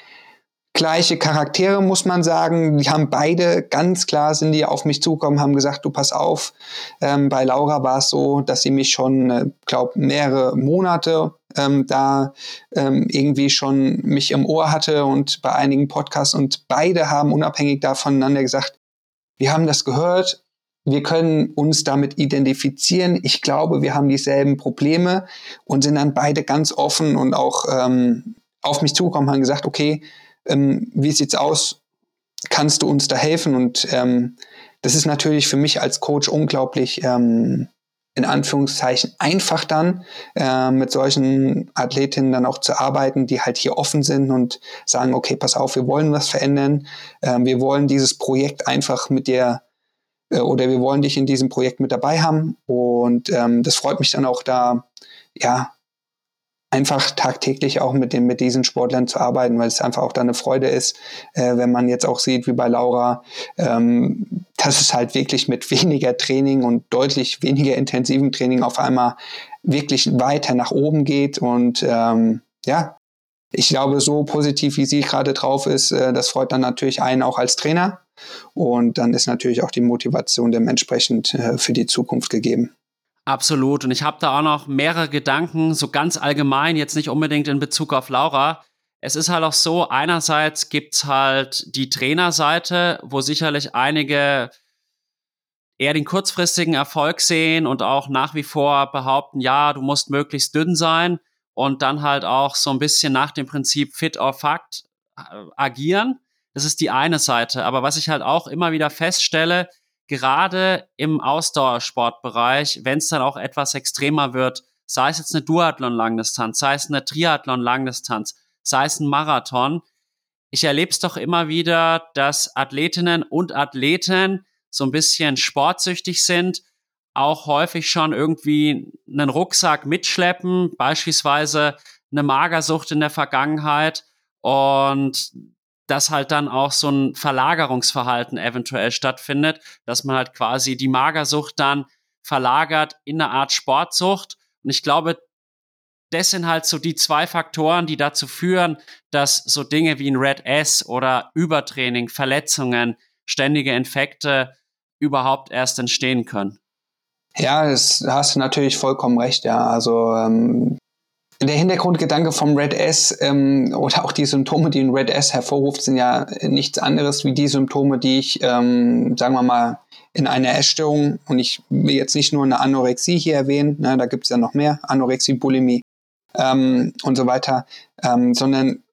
gleiche Charaktere, muss man sagen. Die haben beide ganz klar sind die auf mich zugekommen, haben gesagt, du pass auf. Ähm, bei Laura war es so, dass sie mich schon, äh, glaube mehrere Monate ähm, da ähm, irgendwie schon mich im Ohr hatte und bei einigen Podcasts und beide haben unabhängig voneinander gesagt, wir haben das gehört, wir können uns damit identifizieren. Ich glaube, wir haben dieselben Probleme und sind dann beide ganz offen und auch ähm, auf mich zugekommen, haben gesagt, okay, ähm, wie sieht's aus? Kannst du uns da helfen? Und ähm, das ist natürlich für mich als Coach unglaublich ähm, in Anführungszeichen einfach dann äh, mit solchen Athletinnen dann auch zu arbeiten, die halt hier offen sind und sagen, okay, pass auf, wir wollen was verändern, äh, wir wollen dieses Projekt einfach mit dir äh, oder wir wollen dich in diesem Projekt mit dabei haben. Und ähm, das freut mich dann auch da, ja, einfach tagtäglich auch mit, den, mit diesen Sportlern zu arbeiten, weil es einfach auch da eine Freude ist, äh, wenn man jetzt auch sieht, wie bei Laura, ähm, dass es halt wirklich mit weniger Training und deutlich weniger intensivem Training auf einmal wirklich weiter nach oben geht. Und ähm, ja, ich glaube, so positiv wie sie gerade drauf ist, äh, das freut dann natürlich einen auch als Trainer. Und dann ist natürlich auch die Motivation dementsprechend äh, für die Zukunft gegeben. Absolut. Und ich habe da auch noch mehrere Gedanken, so ganz allgemein, jetzt nicht unbedingt in Bezug auf Laura. Es ist halt auch so, einerseits gibt's halt die Trainerseite, wo sicherlich einige eher den kurzfristigen Erfolg sehen und auch nach wie vor behaupten, ja, du musst möglichst dünn sein und dann halt auch so ein bisschen nach dem Prinzip Fit or Fact äh, agieren. Das ist die eine Seite. Aber was ich halt auch immer wieder feststelle, gerade im Ausdauersportbereich, wenn es dann auch etwas extremer wird, sei es jetzt eine Duathlon-Langdistanz, sei es eine Triathlon-Langdistanz, sei es ein Marathon, ich erlebe es doch immer wieder, dass Athletinnen und Athleten so ein bisschen sportsüchtig sind, auch häufig schon irgendwie einen Rucksack mitschleppen, beispielsweise eine Magersucht in der Vergangenheit und dass halt dann auch so ein Verlagerungsverhalten eventuell stattfindet, dass man halt quasi die Magersucht dann verlagert in eine Art Sportsucht. Und ich glaube, das sind halt so die zwei Faktoren, die dazu führen, dass so Dinge wie ein Red S oder Übertraining, Verletzungen, ständige Infekte überhaupt erst entstehen können. Ja, das hast du natürlich vollkommen recht, ja. Also ähm, der Hintergrundgedanke vom Red S ähm, oder auch die Symptome, die ein Red S hervorruft, sind ja nichts anderes wie die Symptome, die ich, ähm, sagen wir mal, in einer Essstörung, und ich will jetzt nicht nur eine Anorexie hier erwähnen, ne, da gibt es ja noch mehr, Anorexie, Bulimie ähm, und so weiter, ähm, sondern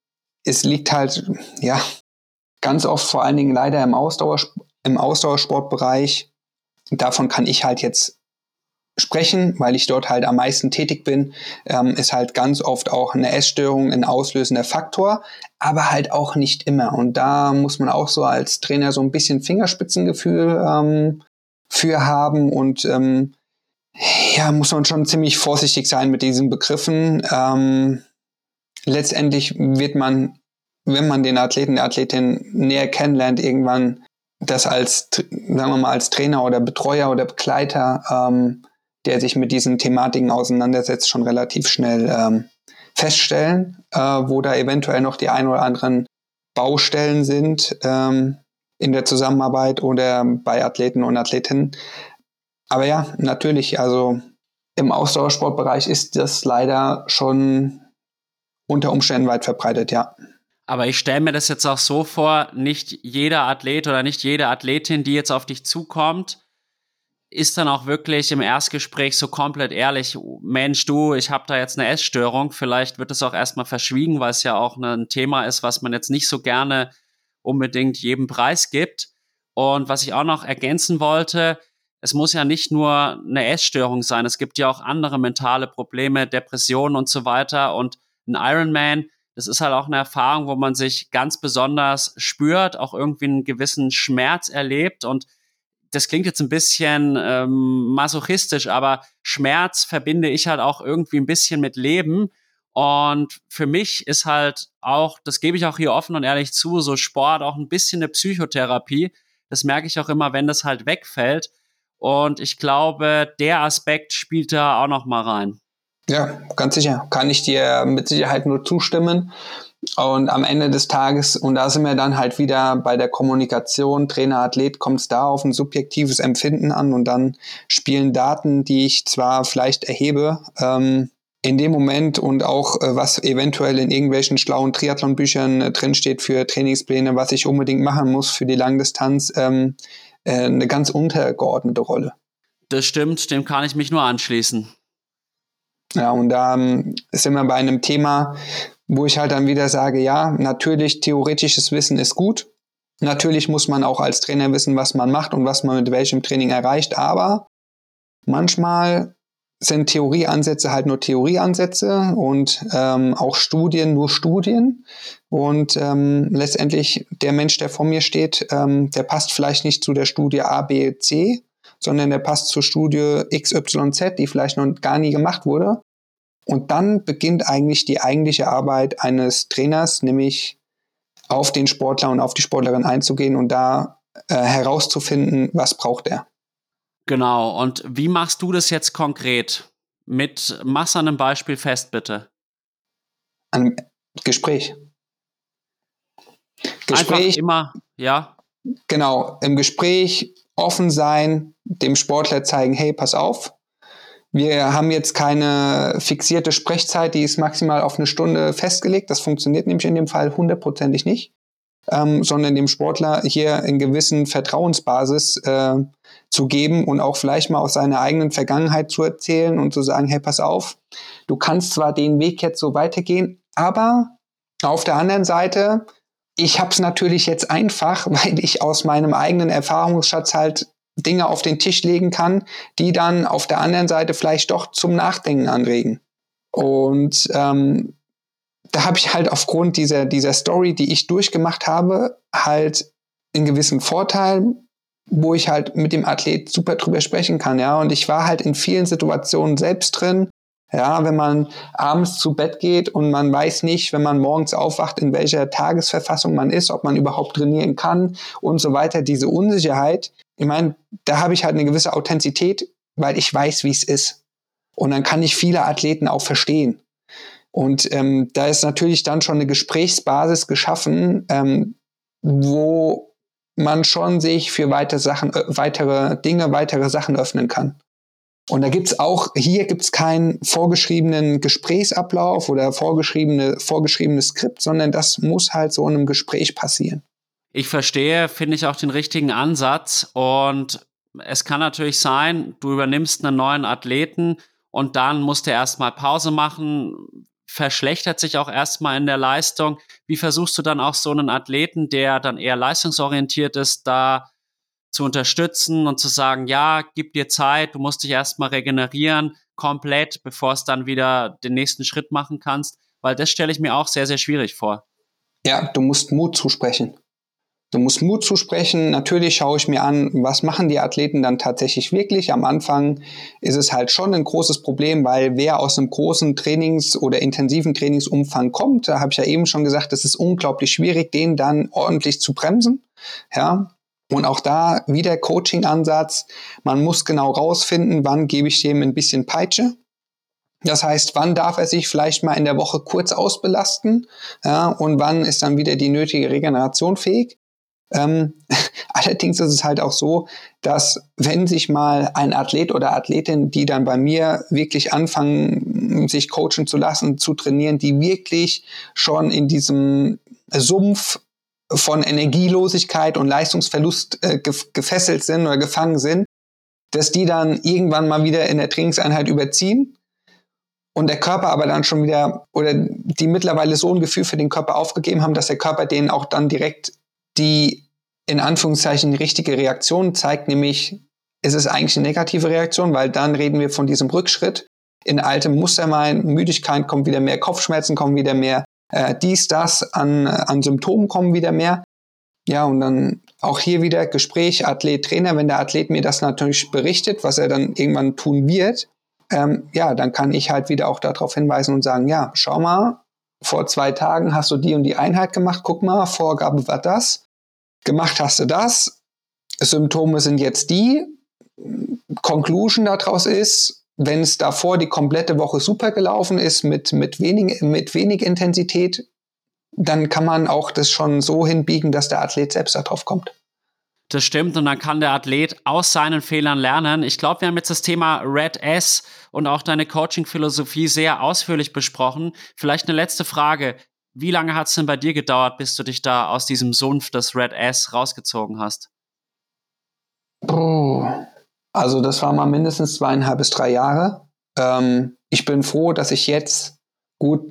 es liegt halt, ja, ganz oft vor allen Dingen leider im, Ausdauer, im Ausdauersportbereich. Davon kann ich halt jetzt sprechen, weil ich dort halt am meisten tätig bin, ähm, ist halt ganz oft auch eine Essstörung ein auslösender Faktor, aber halt auch nicht immer. Und da muss man auch so als Trainer so ein bisschen Fingerspitzengefühl ähm, für haben und ähm, Ja, muss man schon ziemlich vorsichtig sein mit diesen Begriffen. Ähm, letztendlich wird man, wenn man den Athleten, der Athletin näher kennenlernt, irgendwann das als, sagen wir mal, als Trainer oder Betreuer oder Begleiter, ähm, der sich mit diesen Thematiken auseinandersetzt, schon relativ schnell ähm, feststellen, äh, wo da eventuell noch die ein oder anderen Baustellen sind ähm, in der Zusammenarbeit oder bei Athleten und Athletinnen. Aber ja, natürlich, also im Ausdauersportbereich ist das leider schon unter Umständen weit verbreitet, ja. Aber ich stelle mir das jetzt auch so vor, nicht jeder Athlet oder nicht jede Athletin, die jetzt auf dich zukommt, ist dann auch wirklich im Erstgespräch so komplett ehrlich, Mensch, du, ich habe da jetzt eine Essstörung, vielleicht wird es auch erstmal verschwiegen, weil es ja auch ein Thema ist, was man jetzt nicht so gerne unbedingt jedem Preis gibt. Und was ich auch noch ergänzen wollte, es muss ja nicht nur eine Essstörung sein, es gibt ja auch andere mentale Probleme, Depressionen und so weiter. Und ein Ironman, das ist halt auch eine Erfahrung, wo man sich ganz besonders spürt, auch irgendwie einen gewissen Schmerz erlebt und das klingt jetzt ein bisschen ähm, masochistisch, aber Schmerz verbinde ich halt auch irgendwie ein bisschen mit Leben. Und für mich ist halt auch, das gebe ich auch hier offen und ehrlich zu, so Sport auch ein bisschen eine Psychotherapie. Das merke ich auch immer, wenn das halt wegfällt. Und ich glaube, der Aspekt spielt da auch noch mal rein. Ja, ganz sicher. Kann ich dir mit Sicherheit nur zustimmen. Und am Ende des Tages, und da sind wir dann halt wieder bei der Kommunikation, Trainer, Athlet, kommt es da auf ein subjektives Empfinden an und dann spielen Daten, die ich zwar vielleicht erhebe, ähm, in dem Moment und auch äh, was eventuell in irgendwelchen schlauen Triathlon-Büchern äh, drinsteht für Trainingspläne, was ich unbedingt machen muss für die Langdistanz, ähm, äh, eine ganz untergeordnete Rolle. Das stimmt, dem kann ich mich nur anschließen. Ja, und da ähm, sind wir bei einem Thema, wo ich halt dann wieder sage, ja, natürlich theoretisches Wissen ist gut. Natürlich muss man auch als Trainer wissen, was man macht und was man mit welchem Training erreicht, aber manchmal sind Theorieansätze halt nur Theorieansätze und ähm, auch Studien nur Studien. Und ähm, letztendlich der Mensch, der vor mir steht, ähm, der passt vielleicht nicht zu der Studie A, B, C, sondern der passt zur Studie XYZ, die vielleicht noch gar nie gemacht wurde. Und dann beginnt eigentlich die eigentliche Arbeit eines Trainers, nämlich auf den Sportler und auf die Sportlerin einzugehen und da äh, herauszufinden, was braucht er. Genau. Und wie machst du das jetzt konkret? Mit mach's an einem Beispiel fest, bitte. An einem Gespräch. Gespräch. Einfach immer, ja. Genau. Im Gespräch offen sein, dem Sportler zeigen, hey, pass auf, wir haben jetzt keine fixierte Sprechzeit, die ist maximal auf eine Stunde festgelegt. Das funktioniert nämlich in dem Fall hundertprozentig nicht, ähm, sondern dem Sportler hier in gewissen Vertrauensbasis äh, zu geben und auch vielleicht mal aus seiner eigenen Vergangenheit zu erzählen und zu sagen, hey, pass auf, du kannst zwar den Weg jetzt so weitergehen, aber auf der anderen Seite, ich habe es natürlich jetzt einfach, weil ich aus meinem eigenen Erfahrungsschatz halt Dinge auf den Tisch legen kann, die dann auf der anderen Seite vielleicht doch zum Nachdenken anregen. Und ähm, da habe ich halt aufgrund dieser, dieser Story, die ich durchgemacht habe, halt einen gewissen Vorteil, wo ich halt mit dem Athlet super drüber sprechen kann, ja. Und ich war halt in vielen Situationen selbst drin. Ja, wenn man abends zu Bett geht und man weiß nicht, wenn man morgens aufwacht, in welcher Tagesverfassung man ist, ob man überhaupt trainieren kann und so weiter, diese Unsicherheit, ich meine, da habe ich halt eine gewisse Authentizität, weil ich weiß, wie es ist. Und dann kann ich viele Athleten auch verstehen. Und ähm, da ist natürlich dann schon eine Gesprächsbasis geschaffen, ähm, wo man schon sich für weitere Sachen, äh, weitere Dinge, weitere Sachen öffnen kann. Und da gibt's auch, hier gibt's keinen vorgeschriebenen Gesprächsablauf oder vorgeschriebene, vorgeschriebenes Skript, sondern das muss halt so in einem Gespräch passieren. Ich verstehe, finde ich auch den richtigen Ansatz. Und es kann natürlich sein, du übernimmst einen neuen Athleten und dann musst du erstmal Pause machen, verschlechtert sich auch erstmal in der Leistung. Wie versuchst du dann auch so einen Athleten, der dann eher leistungsorientiert ist, da zu unterstützen und zu sagen, ja, gib dir Zeit, du musst dich erstmal regenerieren, komplett, bevor es dann wieder den nächsten Schritt machen kannst, weil das stelle ich mir auch sehr, sehr schwierig vor. Ja, du musst Mut zusprechen. Du musst Mut zusprechen. Natürlich schaue ich mir an, was machen die Athleten dann tatsächlich wirklich. Am Anfang ist es halt schon ein großes Problem, weil wer aus einem großen Trainings- oder intensiven Trainingsumfang kommt, da habe ich ja eben schon gesagt, es ist unglaublich schwierig, den dann ordentlich zu bremsen. Ja, und auch da wieder Coaching-Ansatz. Man muss genau rausfinden, wann gebe ich dem ein bisschen Peitsche. Das heißt, wann darf er sich vielleicht mal in der Woche kurz ausbelasten ja, und wann ist dann wieder die nötige Regeneration fähig. Ähm, allerdings ist es halt auch so, dass wenn sich mal ein Athlet oder Athletin, die dann bei mir wirklich anfangen, sich coachen zu lassen, zu trainieren, die wirklich schon in diesem Sumpf von Energielosigkeit und Leistungsverlust äh, gefesselt sind oder gefangen sind, dass die dann irgendwann mal wieder in der Trainingseinheit überziehen und der Körper aber dann schon wieder oder die mittlerweile so ein Gefühl für den Körper aufgegeben haben, dass der Körper denen auch dann direkt die in Anführungszeichen richtige Reaktion zeigt, nämlich ist es eigentlich eine negative Reaktion, weil dann reden wir von diesem Rückschritt. In altem Muster meinen, Müdigkeit kommt wieder mehr, Kopfschmerzen kommen wieder mehr, äh, dies, das, an, an Symptomen kommen wieder mehr. Ja, und dann auch hier wieder Gespräch, Athlet, Trainer, wenn der Athlet mir das natürlich berichtet, was er dann irgendwann tun wird, ähm, ja, dann kann ich halt wieder auch darauf hinweisen und sagen, ja, schau mal, vor zwei Tagen hast du die und die Einheit gemacht, guck mal, Vorgabe war das, gemacht hast du das, Symptome sind jetzt die, Conclusion daraus ist, wenn es davor die komplette Woche super gelaufen ist mit, mit, wenig, mit wenig Intensität, dann kann man auch das schon so hinbiegen, dass der Athlet selbst darauf kommt. Das stimmt und dann kann der Athlet aus seinen Fehlern lernen. Ich glaube, wir haben jetzt das Thema Red S und auch deine Coaching-Philosophie sehr ausführlich besprochen. Vielleicht eine letzte Frage. Wie lange hat es denn bei dir gedauert, bis du dich da aus diesem Sumpf des Red S rausgezogen hast? Also das war mal mindestens zweieinhalb bis drei Jahre. Ähm, ich bin froh, dass ich jetzt gut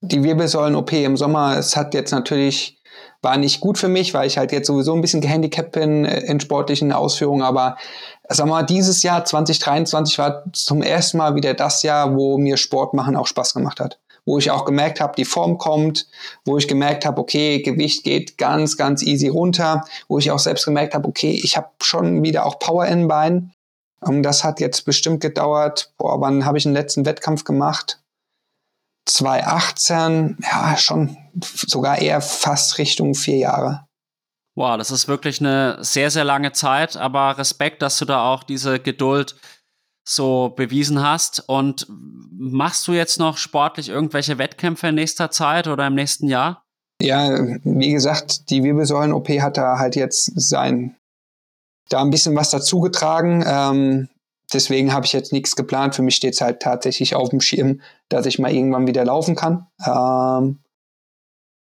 die Wirbelsäulen-OP im Sommer, es hat jetzt natürlich war nicht gut für mich, weil ich halt jetzt sowieso ein bisschen gehandicapt bin äh, in sportlichen Ausführungen. Aber sag mal, dieses Jahr 2023 war zum ersten Mal wieder das Jahr, wo mir Sport machen auch Spaß gemacht hat. Wo ich auch gemerkt habe, die Form kommt, wo ich gemerkt habe, okay, Gewicht geht ganz, ganz easy runter, wo ich auch selbst gemerkt habe, okay, ich habe schon wieder auch Power in den Beinen. Und das hat jetzt bestimmt gedauert, boah, wann habe ich den letzten Wettkampf gemacht? 2018, ja, schon sogar eher fast Richtung vier Jahre. Wow, das ist wirklich eine sehr, sehr lange Zeit, aber Respekt, dass du da auch diese Geduld so bewiesen hast. Und machst du jetzt noch sportlich irgendwelche Wettkämpfe in nächster Zeit oder im nächsten Jahr? Ja, wie gesagt, die Wirbelsäulen-OP hat da halt jetzt sein, da ein bisschen was dazugetragen. Ähm, deswegen habe ich jetzt nichts geplant. Für mich steht es halt tatsächlich auf dem Schirm, dass ich mal irgendwann wieder laufen kann. Ähm,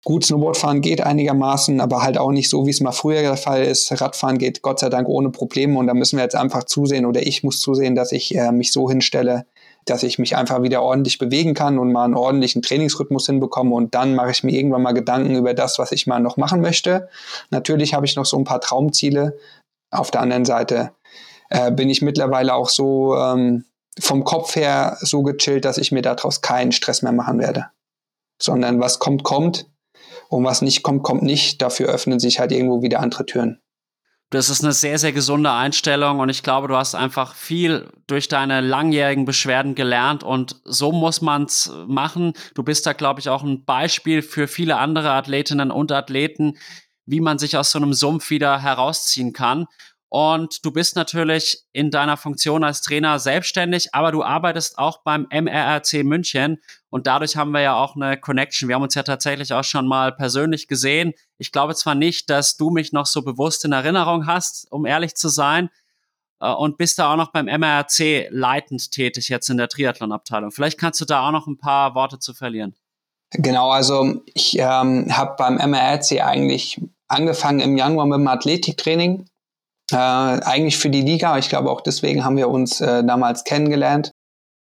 gut, Snowboardfahren geht einigermaßen, aber halt auch nicht so, wie es mal früher der Fall ist. Radfahren geht Gott sei Dank ohne Probleme und da müssen wir jetzt einfach zusehen oder ich muss zusehen, dass ich äh, mich so hinstelle, dass ich mich einfach wieder ordentlich bewegen kann und mal einen ordentlichen Trainingsrhythmus hinbekomme und dann mache ich mir irgendwann mal Gedanken über das, was ich mal noch machen möchte. Natürlich habe ich noch so ein paar Traumziele. Auf der anderen Seite äh, bin ich mittlerweile auch so ähm, vom Kopf her so gechillt, dass ich mir daraus keinen Stress mehr machen werde. Sondern was kommt, kommt. Und was nicht kommt, kommt nicht. Dafür öffnen sich halt irgendwo wieder andere Türen. Das ist eine sehr, sehr gesunde Einstellung und ich glaube, du hast einfach viel durch deine langjährigen Beschwerden gelernt und so muss man's machen. Du bist da, glaube ich, auch ein Beispiel für viele andere Athletinnen und Athleten, wie man sich aus so einem Sumpf wieder herausziehen kann. Und du bist natürlich in deiner Funktion als Trainer selbstständig, aber du arbeitest auch beim MRRC München und dadurch haben wir ja auch eine Connection. Wir haben uns ja tatsächlich auch schon mal persönlich gesehen. Ich glaube zwar nicht, dass du mich noch so bewusst in Erinnerung hast, um ehrlich zu sein, äh, und bist da auch noch beim MRRC leitend tätig jetzt in der Triathlon-Abteilung. Vielleicht kannst du da auch noch ein paar Worte zu verlieren. Genau, also ich ähm, habe beim MRRC eigentlich angefangen im Januar mit dem Athletiktraining äh, eigentlich für die Liga. Ich glaube auch deswegen haben wir uns äh, damals kennengelernt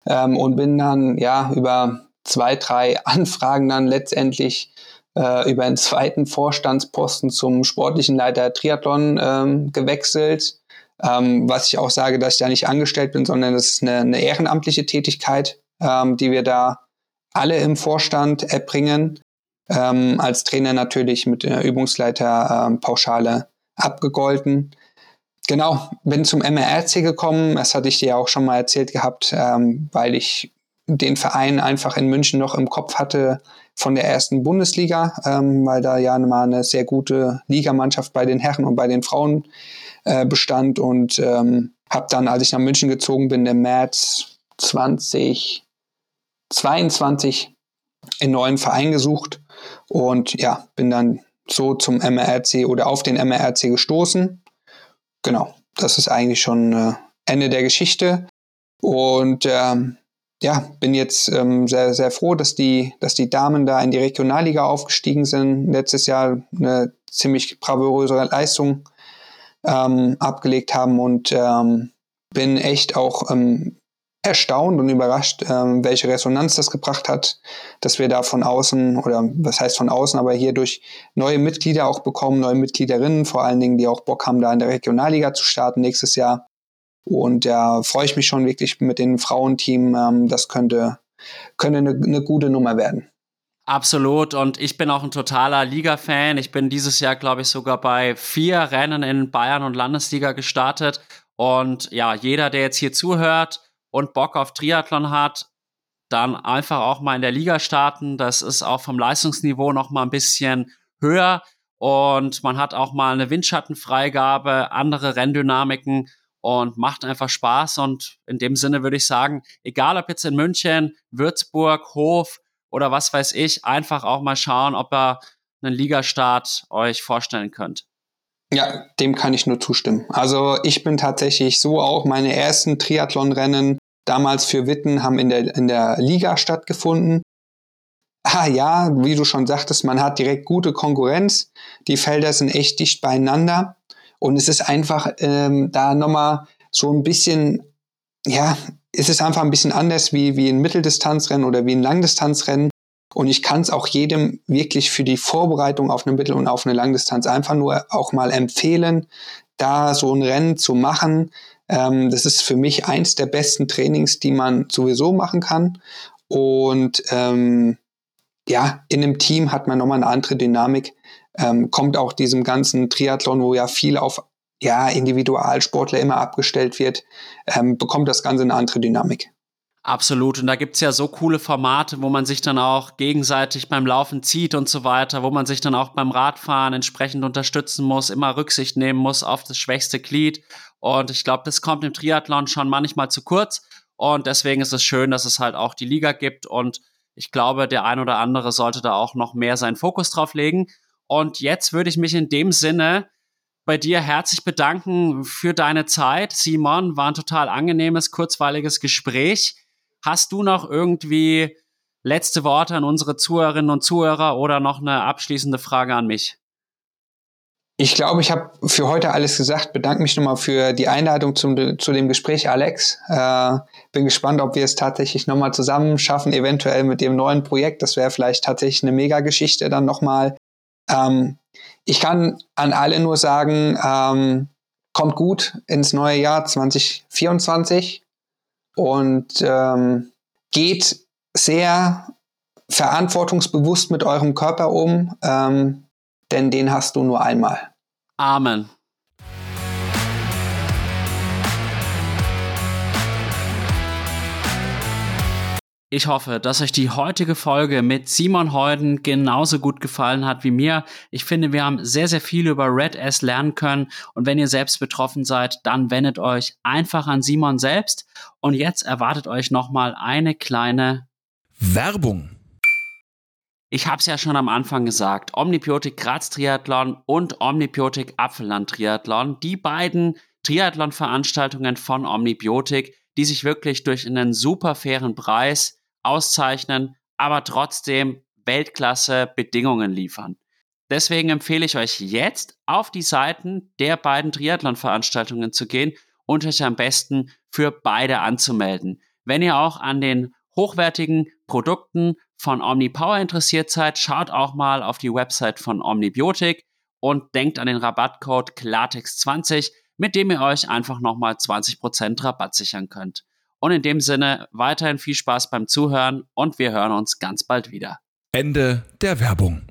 ähm, und bin dann ja über zwei, drei Anfragen dann letztendlich äh, über einen zweiten Vorstandsposten zum sportlichen Leiter Triathlon ähm, gewechselt. Ähm, was ich auch sage, dass ich da nicht angestellt bin, sondern das ist eine, eine ehrenamtliche Tätigkeit, ähm, die wir da alle im Vorstand erbringen. Ähm, als Trainer natürlich mit der Übungsleiter ähm, Pauschale abgegolten. Genau, bin zum MRC gekommen, das hatte ich dir auch schon mal erzählt gehabt, ähm, weil ich den Verein einfach in München noch im Kopf hatte von der ersten Bundesliga, ähm, weil da ja mal eine sehr gute Ligamannschaft bei den Herren und bei den Frauen äh, bestand. Und ähm, habe dann, als ich nach München gezogen bin, im März 2022 einen neuen Verein gesucht. Und ja, bin dann so zum MRC oder auf den MRC gestoßen. Genau, das ist eigentlich schon äh, Ende der Geschichte. Und ähm, ja, bin jetzt ähm, sehr, sehr froh, dass die, dass die Damen da in die Regionalliga aufgestiegen sind. Letztes Jahr eine ziemlich bravouröse Leistung ähm, abgelegt haben und ähm, bin echt auch ähm, erstaunt und überrascht, ähm, welche Resonanz das gebracht hat, dass wir da von außen oder was heißt von außen, aber hier durch neue Mitglieder auch bekommen, neue Mitgliederinnen, vor allen Dingen, die auch Bock haben, da in der Regionalliga zu starten nächstes Jahr. Und da freue ich mich schon wirklich mit dem Frauenteam. Ähm, das könnte, könnte eine, eine gute Nummer werden. Absolut. Und ich bin auch ein totaler Liga-Fan. Ich bin dieses Jahr, glaube ich, sogar bei vier Rennen in Bayern und Landesliga gestartet. Und ja, jeder, der jetzt hier zuhört und Bock auf Triathlon hat, dann einfach auch mal in der Liga starten. Das ist auch vom Leistungsniveau noch mal ein bisschen höher. Und man hat auch mal eine Windschattenfreigabe, andere Renndynamiken und macht einfach Spaß. Und in dem Sinne würde ich sagen, egal ob jetzt in München, Würzburg, Hof oder was weiß ich, einfach auch mal schauen, ob ihr einen Ligastart euch vorstellen könnt. Ja, dem kann ich nur zustimmen. Also ich bin tatsächlich so auch meine ersten Triathlonrennen damals für Witten haben in der, in der Liga stattgefunden. Ah ja, wie du schon sagtest, man hat direkt gute Konkurrenz. Die Felder sind echt dicht beieinander. Und es ist einfach ähm, da nochmal so ein bisschen, ja, es ist einfach ein bisschen anders wie, wie ein Mitteldistanzrennen oder wie ein Langdistanzrennen. Und ich kann es auch jedem wirklich für die Vorbereitung auf eine Mittel- und auf eine Langdistanz einfach nur auch mal empfehlen, da so ein Rennen zu machen. Ähm, das ist für mich eins der besten Trainings, die man sowieso machen kann. Und ähm, ja, in einem Team hat man nochmal eine andere Dynamik, ähm, kommt auch diesem ganzen Triathlon, wo ja viel auf ja, Individualsportler immer abgestellt wird, ähm, bekommt das Ganze eine andere Dynamik. Absolut. Und da gibt's ja so coole Formate, wo man sich dann auch gegenseitig beim Laufen zieht und so weiter, wo man sich dann auch beim Radfahren entsprechend unterstützen muss, immer Rücksicht nehmen muss auf das schwächste Glied. Und ich glaube, das kommt im Triathlon schon manchmal zu kurz. Und deswegen ist es schön, dass es halt auch die Liga gibt. Und ich glaube, der ein oder andere sollte da auch noch mehr seinen Fokus drauf legen. Und jetzt würde ich mich in dem Sinne bei dir herzlich bedanken für deine Zeit. Simon, war ein total angenehmes, kurzweiliges Gespräch. Hast du noch irgendwie letzte Worte an unsere Zuhörerinnen und Zuhörer oder noch eine abschließende Frage an mich? Ich glaube, ich habe für heute alles gesagt. Bedanke mich nochmal für die Einladung zum, zu dem Gespräch, Alex. Äh, bin gespannt, ob wir es tatsächlich nochmal zusammen schaffen, eventuell mit dem neuen Projekt. Das wäre vielleicht tatsächlich eine Mega-Geschichte dann nochmal. Ähm, ich kann an alle nur sagen, ähm, kommt gut ins neue Jahr 2024 und ähm, geht sehr verantwortungsbewusst mit eurem Körper um, ähm, denn den hast du nur einmal. Amen. Ich hoffe, dass euch die heutige Folge mit Simon Heuden genauso gut gefallen hat wie mir. Ich finde, wir haben sehr, sehr viel über Red S lernen können. Und wenn ihr selbst betroffen seid, dann wendet euch einfach an Simon selbst. Und jetzt erwartet euch nochmal eine kleine Werbung. Ich habe es ja schon am Anfang gesagt. Omnibiotik Graz Triathlon und Omnibiotik Apfelland Triathlon. Die beiden Triathlon-Veranstaltungen von Omnibiotik, die sich wirklich durch einen super fairen Preis auszeichnen, aber trotzdem Weltklasse Bedingungen liefern. Deswegen empfehle ich euch jetzt auf die Seiten der beiden Triathlon-Veranstaltungen zu gehen und euch am besten für beide anzumelden. Wenn ihr auch an den hochwertigen Produkten von OmniPower interessiert seid, schaut auch mal auf die Website von Omnibiotik und denkt an den Rabattcode Klartext20, mit dem ihr euch einfach nochmal 20% Rabatt sichern könnt. Und in dem Sinne weiterhin viel Spaß beim Zuhören und wir hören uns ganz bald wieder. Ende der Werbung.